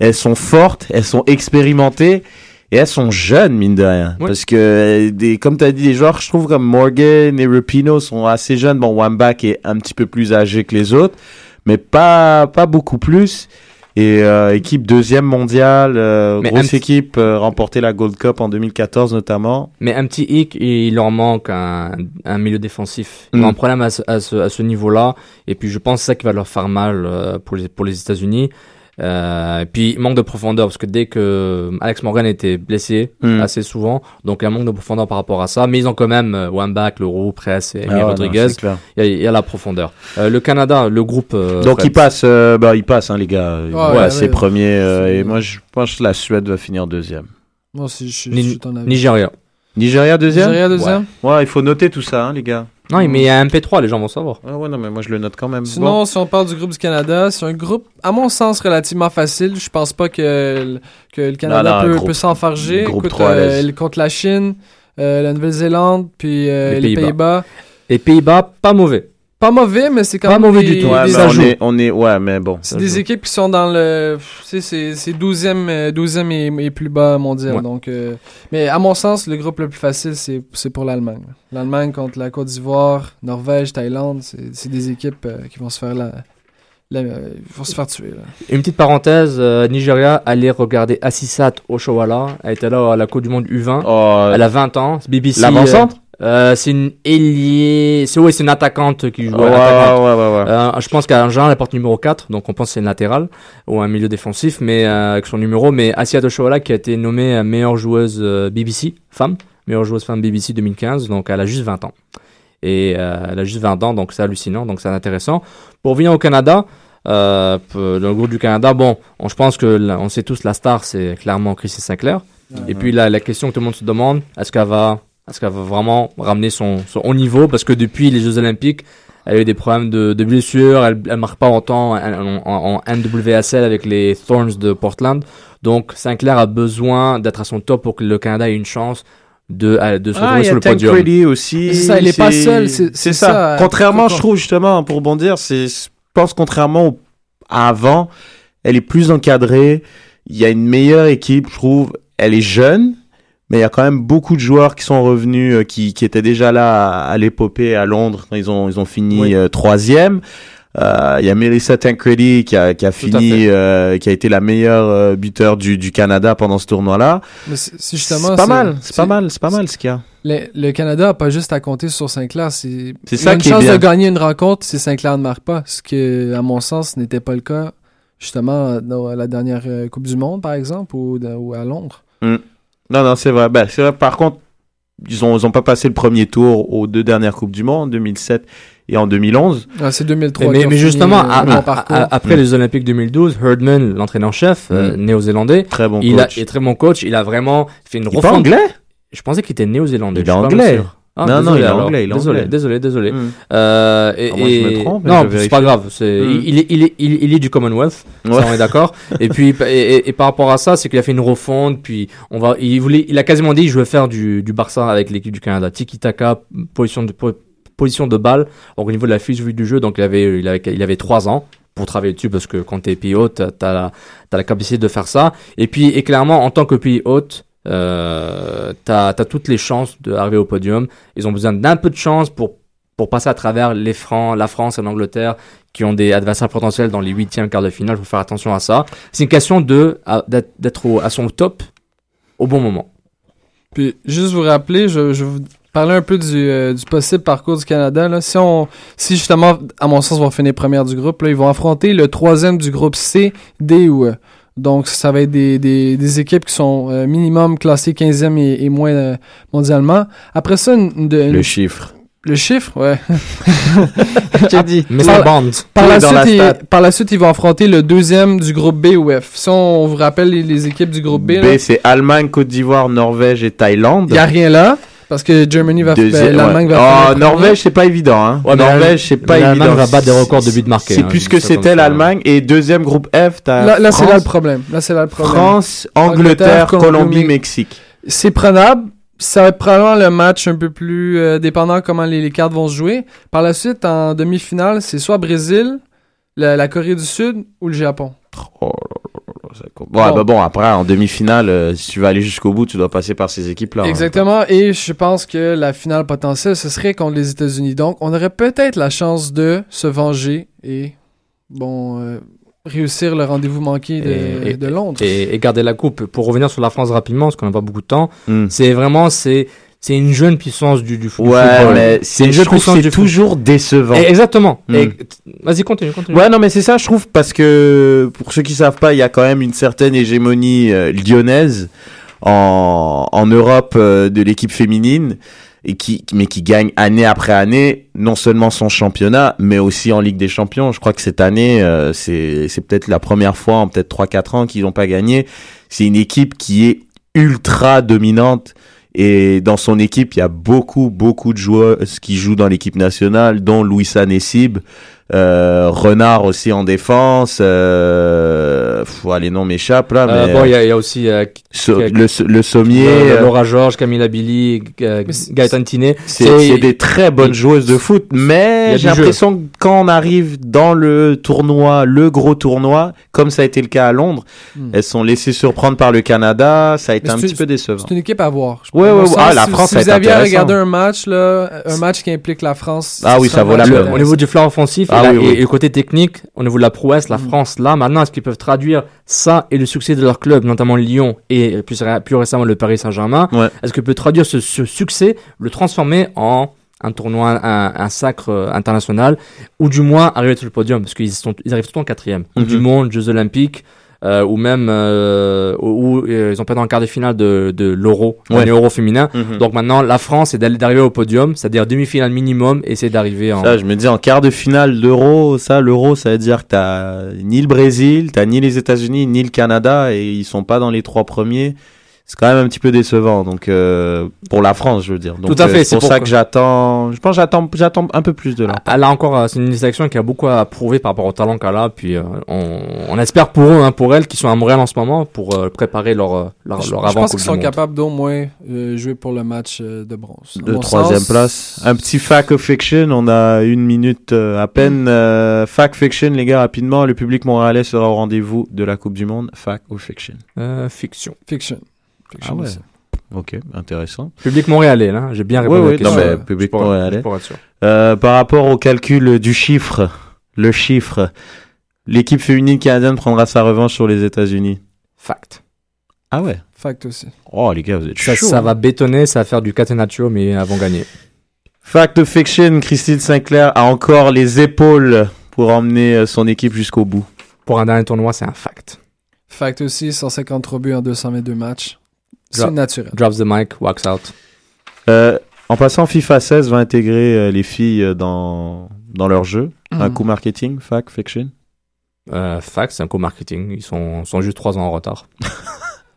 elles sont fortes, elles sont expérimentées. Et elles sont jeunes, mine de rien. Ouais. Parce que, des, comme tu as dit, des joueurs, je trouve, comme Morgan et Rapino sont assez jeunes. Bon, Wambach est un petit peu plus âgé que les autres, mais pas, pas beaucoup plus. Et euh, équipe deuxième mondiale, euh, grosse équipe, euh, remporté la Gold Cup en 2014 notamment. Mais un petit hic, il leur manque un, un milieu défensif. Ils Mm. ont un problème à ce, à ce, à ce niveau-là. Et puis, je pense que c'est ça qui va leur faire mal euh, pour les, pour les États-Unis. Euh, et puis, manque de profondeur, parce que dès que Alex Morgan était blessé Mm. assez souvent, donc il y a un manque de profondeur par rapport à ça. Mais ils ont quand même euh, Wambach, Leroux, Press et Ah ouais, Rodriguez. Il y, a, il y a la profondeur. Euh, le Canada, le groupe. euh, Donc ils passent, euh, bah ils passent hein, les gars. Ouais, euh, C'est- et moi je pense que la Suède va finir deuxième. Moi aussi, je suis Ni- je suis ton avis. Nigeria. Nigeria deuxième? Nigeria deuxième? Ouais, il faut noter tout ça, hein, les gars. Non, mais il y a un MP3, les gens vont savoir. Ah ouais, non, mais moi je le note quand même. Sinon, si on parle du groupe du Canada, c'est un groupe, à mon sens, relativement facile. Je pense pas que, le- que le Canada Non, non, peut, s'enfarger. Écoute, à euh, contre la Chine, euh, la Nouvelle-Zélande, puis euh, Les. Pays-Bas. Les Pays-Bas, pas mauvais. Pas mauvais, mais c'est quand Pas même mauvais des, du tout. Ouais, des- on est, on est, ouais, mais bon. c'est des équipes qui sont dans le, tu sais, c'est c'est 12e, euh, 12e et, et plus bas mondial. Ouais. Donc, euh, mais à mon sens, le groupe le plus facile, c'est c'est pour l'Allemagne. L'Allemagne contre la Côte d'Ivoire, Norvège, Thaïlande, c'est c'est des équipes euh, qui vont se faire la, la- euh, ils vont se faire tuer. Là. Une petite parenthèse, euh, Nigeria allait regarder Assisat Oshowala. Elle était là à la Coupe du Monde U20. Oh, Elle a 20 ans. BBC. L'avant-centre? Euh, c'est une ailier, c'est ouais, c'est une attaquante qui joue. Ouais, attaquante. ouais, ouais, ouais. Euh, je pense qu'en général, elle porte numéro 4, donc on pense que c'est une latérale ou un milieu défensif, mais euh, avec son numéro. Mais Asia Doshoala qui a été nommée euh, meilleure joueuse euh, BBC femme, meilleure joueuse femme BBC 2015, donc elle a juste 20 ans. Et euh, elle a juste 20 ans, donc c'est hallucinant, donc c'est intéressant. Pour venir au Canada, euh, dans le groupe du Canada, bon, on, je pense que on sait tous la star, c'est clairement Chrissy Sinclair. Et puis la, la question que tout le monde se demande, est-ce qu'elle va, est-ce qu'elle va vraiment ramener son, son haut niveau Parce que depuis les Jeux Olympiques, elle a eu des problèmes de, de blessures, elle, elle marque pas autant en, en, en NWSL avec les Thorns de Portland. Donc Sinclair a besoin d'être à son top pour que le Canada ait une chance de, de se Ah, retrouver sur le podium. Tancredi aussi. C'est ça, il est pas seul, c'est- ça. ça, Contrairement, pourquoi- je trouve justement, pour bondir, c'est, je pense contrairement au- à avant, elle est plus encadrée. Il y a une meilleure équipe, je trouve. Elle est jeune, mais il y a quand même beaucoup de joueurs qui sont revenus, euh, qui, qui étaient déjà là à, à l'épopée à Londres. Ils ont, ils ont fini Oui. euh, troisième. Euh, Il y a Melissa Tancredi qui a, qui a fini, euh, qui a été la meilleure euh, buteur du, du Canada pendant ce tournoi-là. C'est justement. pas mal, c'est pas mal, c'est pas mal ce qu'il y a. Le, le Canada a pas juste à compter sur Sinclair. C'est ça a une qui est chance bien. de gagner une rencontre si Sinclair ne marque pas. Ce qui, à mon sens, n'était pas le cas, justement, dans la dernière Coupe du Monde, par exemple, ou, ou à Londres. Non, non, c'est vrai. Ben, c'est vrai. Par contre, ils ont, ils ont pas passé le premier tour aux deux dernières Coupes du Monde, en 2007 et en 2011. Ah, c'est 2003. Mais, mais justement, euh, à- à- après les Olympiques 2012, Herdman, l'entraîneur-chef euh, Mm. néo-zélandais, Très bon il a, coach. il est très bon coach. Il a vraiment fait une Il parle refonte. anglais? Je pensais qu'il était néo-zélandais. Il est anglais. Ah, Non, non, il est alors. anglais, il est désolé, anglais. désolé, désolé. Mm. Euh, et, Ah, moi, je me et- trompe, mais non, c'est pas grave. C'est, Mm. il, il est, il, est, il, il est du Commonwealth. Ouais. Ça, on est d'accord. et puis, et, et- et par rapport à ça, c'est qu'il a fait une refonte. Puis, on va, il voulait, il a quasiment dit, je veux faire du, du Barça avec l'équipe du Canada. Tiki taka, position de, po- position de balle. Donc, au niveau de la philosophie du jeu, donc il avait, il avait, il avait trois ans pour travailler dessus parce que quand t'es pays hôte, t'as la, t'as la capacité de faire ça. Et puis, et clairement, en tant que pays hôte, euh, t'as, t'as toutes les chances d'arriver au podium. Ils ont besoin d'un peu de chance pour, pour passer à travers les Francs, la France et l'Angleterre qui ont des adversaires potentiels dans les huitièmes, quarts de finale. Il faut faire attention à ça. C'est une question d'être, à son top au bon moment. Puis, juste vous rappeler, je, je vous parler un peu du, euh, du possible parcours du Canada. Là. Si, on, si justement, à mon sens, vont finir première du groupe, là, ils vont affronter le troisième du groupe C, D ou E. Donc, ça va être des, des, des équipes qui sont euh, minimum classées 15e et, et moins euh, mondialement. Après ça, une, de- une- Le chiffre. le chiffre, ouais. J'ai dit. Mais Par- c'est band. Par la, suite, la stat. par la suite, ils vont affronter le deuxième du groupe B ou F. Si on, vous rappelle les, les équipes du groupe B, là, B, c'est Allemagne, Côte d'Ivoire, Norvège et Thaïlande. il n'y a rien là. Parce que Germany va Deuxième- ben, l'Allemagne ouais. va Oh, Norvège, c'est pas évident, hein. Ouais, Norvège, c'est pas l'Allemagne évident. va battre des records de buts marqués, C'est hein, plus que c'était l'Allemagne. Et deuxième groupe F, t'as Là, là c'est là le problème. Là, c'est là le problème. France, Angleterre, Angleterre, Colombie, Colombie, Mexique. C'est prenable. Ça va être probablement le match un peu plus euh, dépendant comment les, les cartes vont se jouer. Par la suite, en demi-finale, c'est soit Brésil, la, la Corée du Sud ou le Japon. Oh Ouais, Bon. bah bon, après, en demi-finale, euh, si tu veux aller jusqu'au bout, tu dois passer par ces équipes-là. hein. Exactement. Et je pense que la finale potentielle, ce serait contre les États-Unis. Donc, on aurait peut-être la chance de se venger et, bon, euh, réussir le rendez-vous manqué de, Et- de Londres. Et, et garder la coupe. Pour revenir sur la France rapidement, parce qu'on n'a pas beaucoup de temps, Hmm. c'est vraiment, c'est, c'est une jeune puissance du, du, foot- Ouais, football. mais c'est une je jeune puissance c'est du toujours décevant. Et- exactement. Hmm. Et- vas-y, continue, continue. Ouais, non, mais c'est ça, je trouve, parce que pour ceux qui savent pas, il y a quand même une certaine hégémonie euh, lyonnaise en, en Europe euh, de l'équipe féminine et qui, mais qui gagne année après année non seulement son championnat, mais aussi en Ligue des Champions. Je crois que cette année, euh, c'est, c'est peut-être la première fois en peut-être 3-4 ans qu'ils n'ont pas gagné. C'est une équipe qui est ultra dominante. Et dans son équipe, il y a beaucoup, beaucoup de joueurs qui jouent dans l'équipe nationale, dont Louisa Nessib, euh, Renard aussi en défense. Euh, pff, les noms m'échappent là, Euh, mais bon, il y, a- il y a aussi euh, So- qui- le, le sommier. euh, euh, Laura Georges, Camilla Billy, euh, Gaëtan Tinet. C'est des très bonnes joueuses de foot, mais j'ai l'impression que quand on arrive dans le tournoi, le gros tournoi, comme ça a été le cas à Londres, Hmm. elles sont laissées surprendre par le Canada, ça a été Mais un petit peu décevant. C'est une équipe à voir. Je- Ouais, ouais, ouais. Ah, la si- France, si ça vous aviez regarder un match, là, un match qui implique la France. Ah oui, ça vaut la peine. Au niveau du flanc offensif, Ah et, oui, la- oui. et- et le côté technique, au niveau de la prouesse, la France, là, maintenant, est-ce qu'ils peuvent traduire ça et le succès de leur club, notamment Lyon et plus, ré- plus récemment le Paris Saint-Germain? Ouais. Est-ce qu'ils peuvent traduire ce, ce succès, le transformer en un tournoi, un, un sacre euh, international, ou du moins arriver sur le podium, parce qu'ils ils arrivent tout le temps quatrième. Coupe Mhm. du Monde, Jeux Olympiques, euh, ou même euh, où, où, euh, ils ont perdu en quart de finale de, de l'Euro, Ouais. l'année Euro féminin. Mhm. Donc maintenant, la France, c'est d'arriver au podium, c'est-à-dire demi-finale minimum, et c'est d'arriver en. Ça, je me dis en quart de finale d'Euro, ça, l'Euro, ça veut dire que t'as ni le Brésil, t'as ni les États-Unis, ni le Canada, et ils sont pas dans les trois premiers. C'est quand même un petit peu décevant, donc euh, pour la France, je veux dire. Donc, Tout à euh, fait, C'est c'est pour ça que j'attends. Je pense j'attends, j'attends un peu plus de là. A encore, euh, c'est une sélection qui a beaucoup à prouver par rapport au talent qu'elle a. Puis euh, on, on espère pour eux, hein, pour elles, qui sont à Montréal en ce moment, pour euh, préparer leur euh, leur, Je, leur je avant pense qu'ils sont capables d'au moins euh, jouer pour le match euh, de bronze. De troisième sens, place. Un petit fact of fiction, on a une minute euh, à peine. Euh, fact fiction, les gars, rapidement, le public montréalais sera au rendez-vous de la Coupe du Monde. Fact of fiction. Euh, fiction. Fiction. Ah ouais. Ok, intéressant. Public montréalais, là. J'ai bien Ouais, répondu à ouais, la question. non, mais public montréalais. pour être sûr. Euh, par rapport au calcul du chiffre, le chiffre, l'équipe féminine canadienne prendra sa revanche sur les États-Unis. Fact. Ah ouais. Fact aussi. Oh les gars, vous êtes Ça, chaud. ça hein. va bétonner, ça va faire du catenaccio, mais elles vont gagner. Fact of fiction, Christine Sinclair a encore les épaules pour emmener euh, son équipe jusqu'au bout. Pour un dernier tournoi, c'est un fact. Fact aussi, 153 buts en 222 matchs. C'est Drop- naturel. Drops the mic, walks out. Euh, en passant, FIFA 16 va intégrer euh, les filles euh, dans, dans leur jeu. Un Mhm. coup marketing, fact, fiction? Euh, fact, c'est un co-marketing. Ils sont, sont juste trois ans en retard.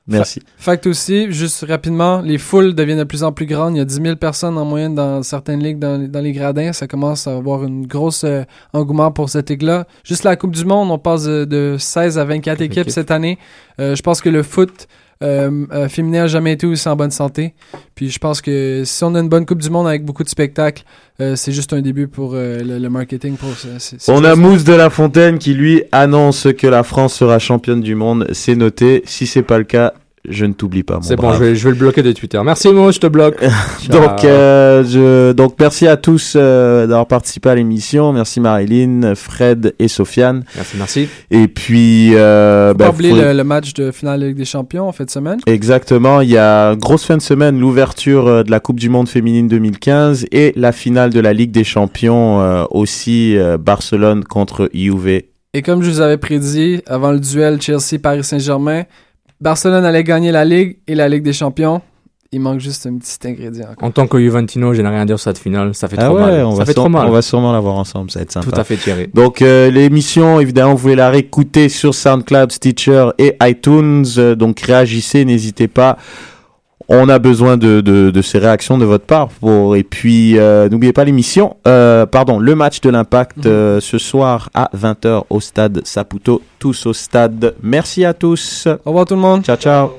Merci. Fact aussi, juste rapidement, les foules deviennent de plus en plus grandes. Il y a 10 000 personnes en moyenne dans certaines ligues dans, dans les gradins. Ça commence à avoir une grosse euh, engouement pour cette ligue-là. Juste la Coupe du Monde, on passe de, de 16 à 24 équipes équipes. cette année. Euh, je pense que le foot euh, euh, féminin n'a jamais été aussi en bonne santé. Puis je pense que si on a une bonne Coupe du Monde avec beaucoup de spectacles, euh, c'est juste un début pour euh, le, le marketing. Pour ces On a. Mousse de la Fontaine qui lui annonce que la France sera championne du monde. C'est noté. Si c'est pas le cas, je ne t'oublie pas. C'est bon, je vais, je vais le bloquer de Twitter. Merci, Mo, je te bloque. Donc, euh, je, donc merci à tous euh, d'avoir participé à l'émission. Merci Marilyn, Fred et Sofiane. Merci, merci. Et puis, euh, ben, pas oublier faut- le, le match de finale de Ligue des Champions en fin de semaine. Exactement, il y a grosse fin de semaine, l'ouverture euh, de la Coupe du Monde féminine 2015 et la finale de la Ligue des Champions euh, aussi euh, Barcelone contre Juve. Et comme je vous avais prédit avant le duel Chelsea-Paris Saint-Germain, Barcelone allait gagner la Ligue et la Ligue des Champions. Il manque juste un petit ingrédient encore. En tant que Juventino, je n'ai rien à dire sur cette finale. Ça fait Ah trop ouais, mal. on ça va, fait trop mal. on va sûrement l'avoir ensemble, ça va être sympa. Tout à fait, Thierry. Donc euh, l'émission, évidemment, vous pouvez la réécouter sur SoundCloud, Stitcher et iTunes. Euh, donc réagissez, n'hésitez pas on a besoin de, de, ces réactions de votre part. Pour, et puis, euh, n'oubliez pas l'émission, euh, pardon, le match de l'impact mhm. euh, ce soir à 20h au stade Saputo, tous au stade. Merci à tous. Au revoir tout le monde. Ciao, ciao.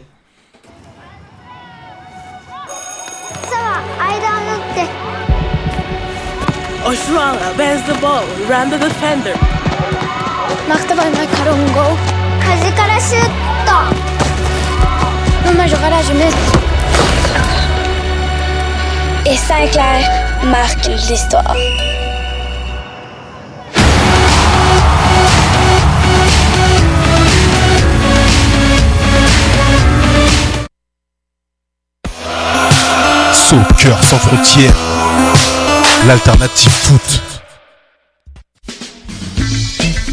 Oshuala, the ball? The defender. Et Saint-Clair marque l'histoire. Cœur sans frontières, l'alternative foot.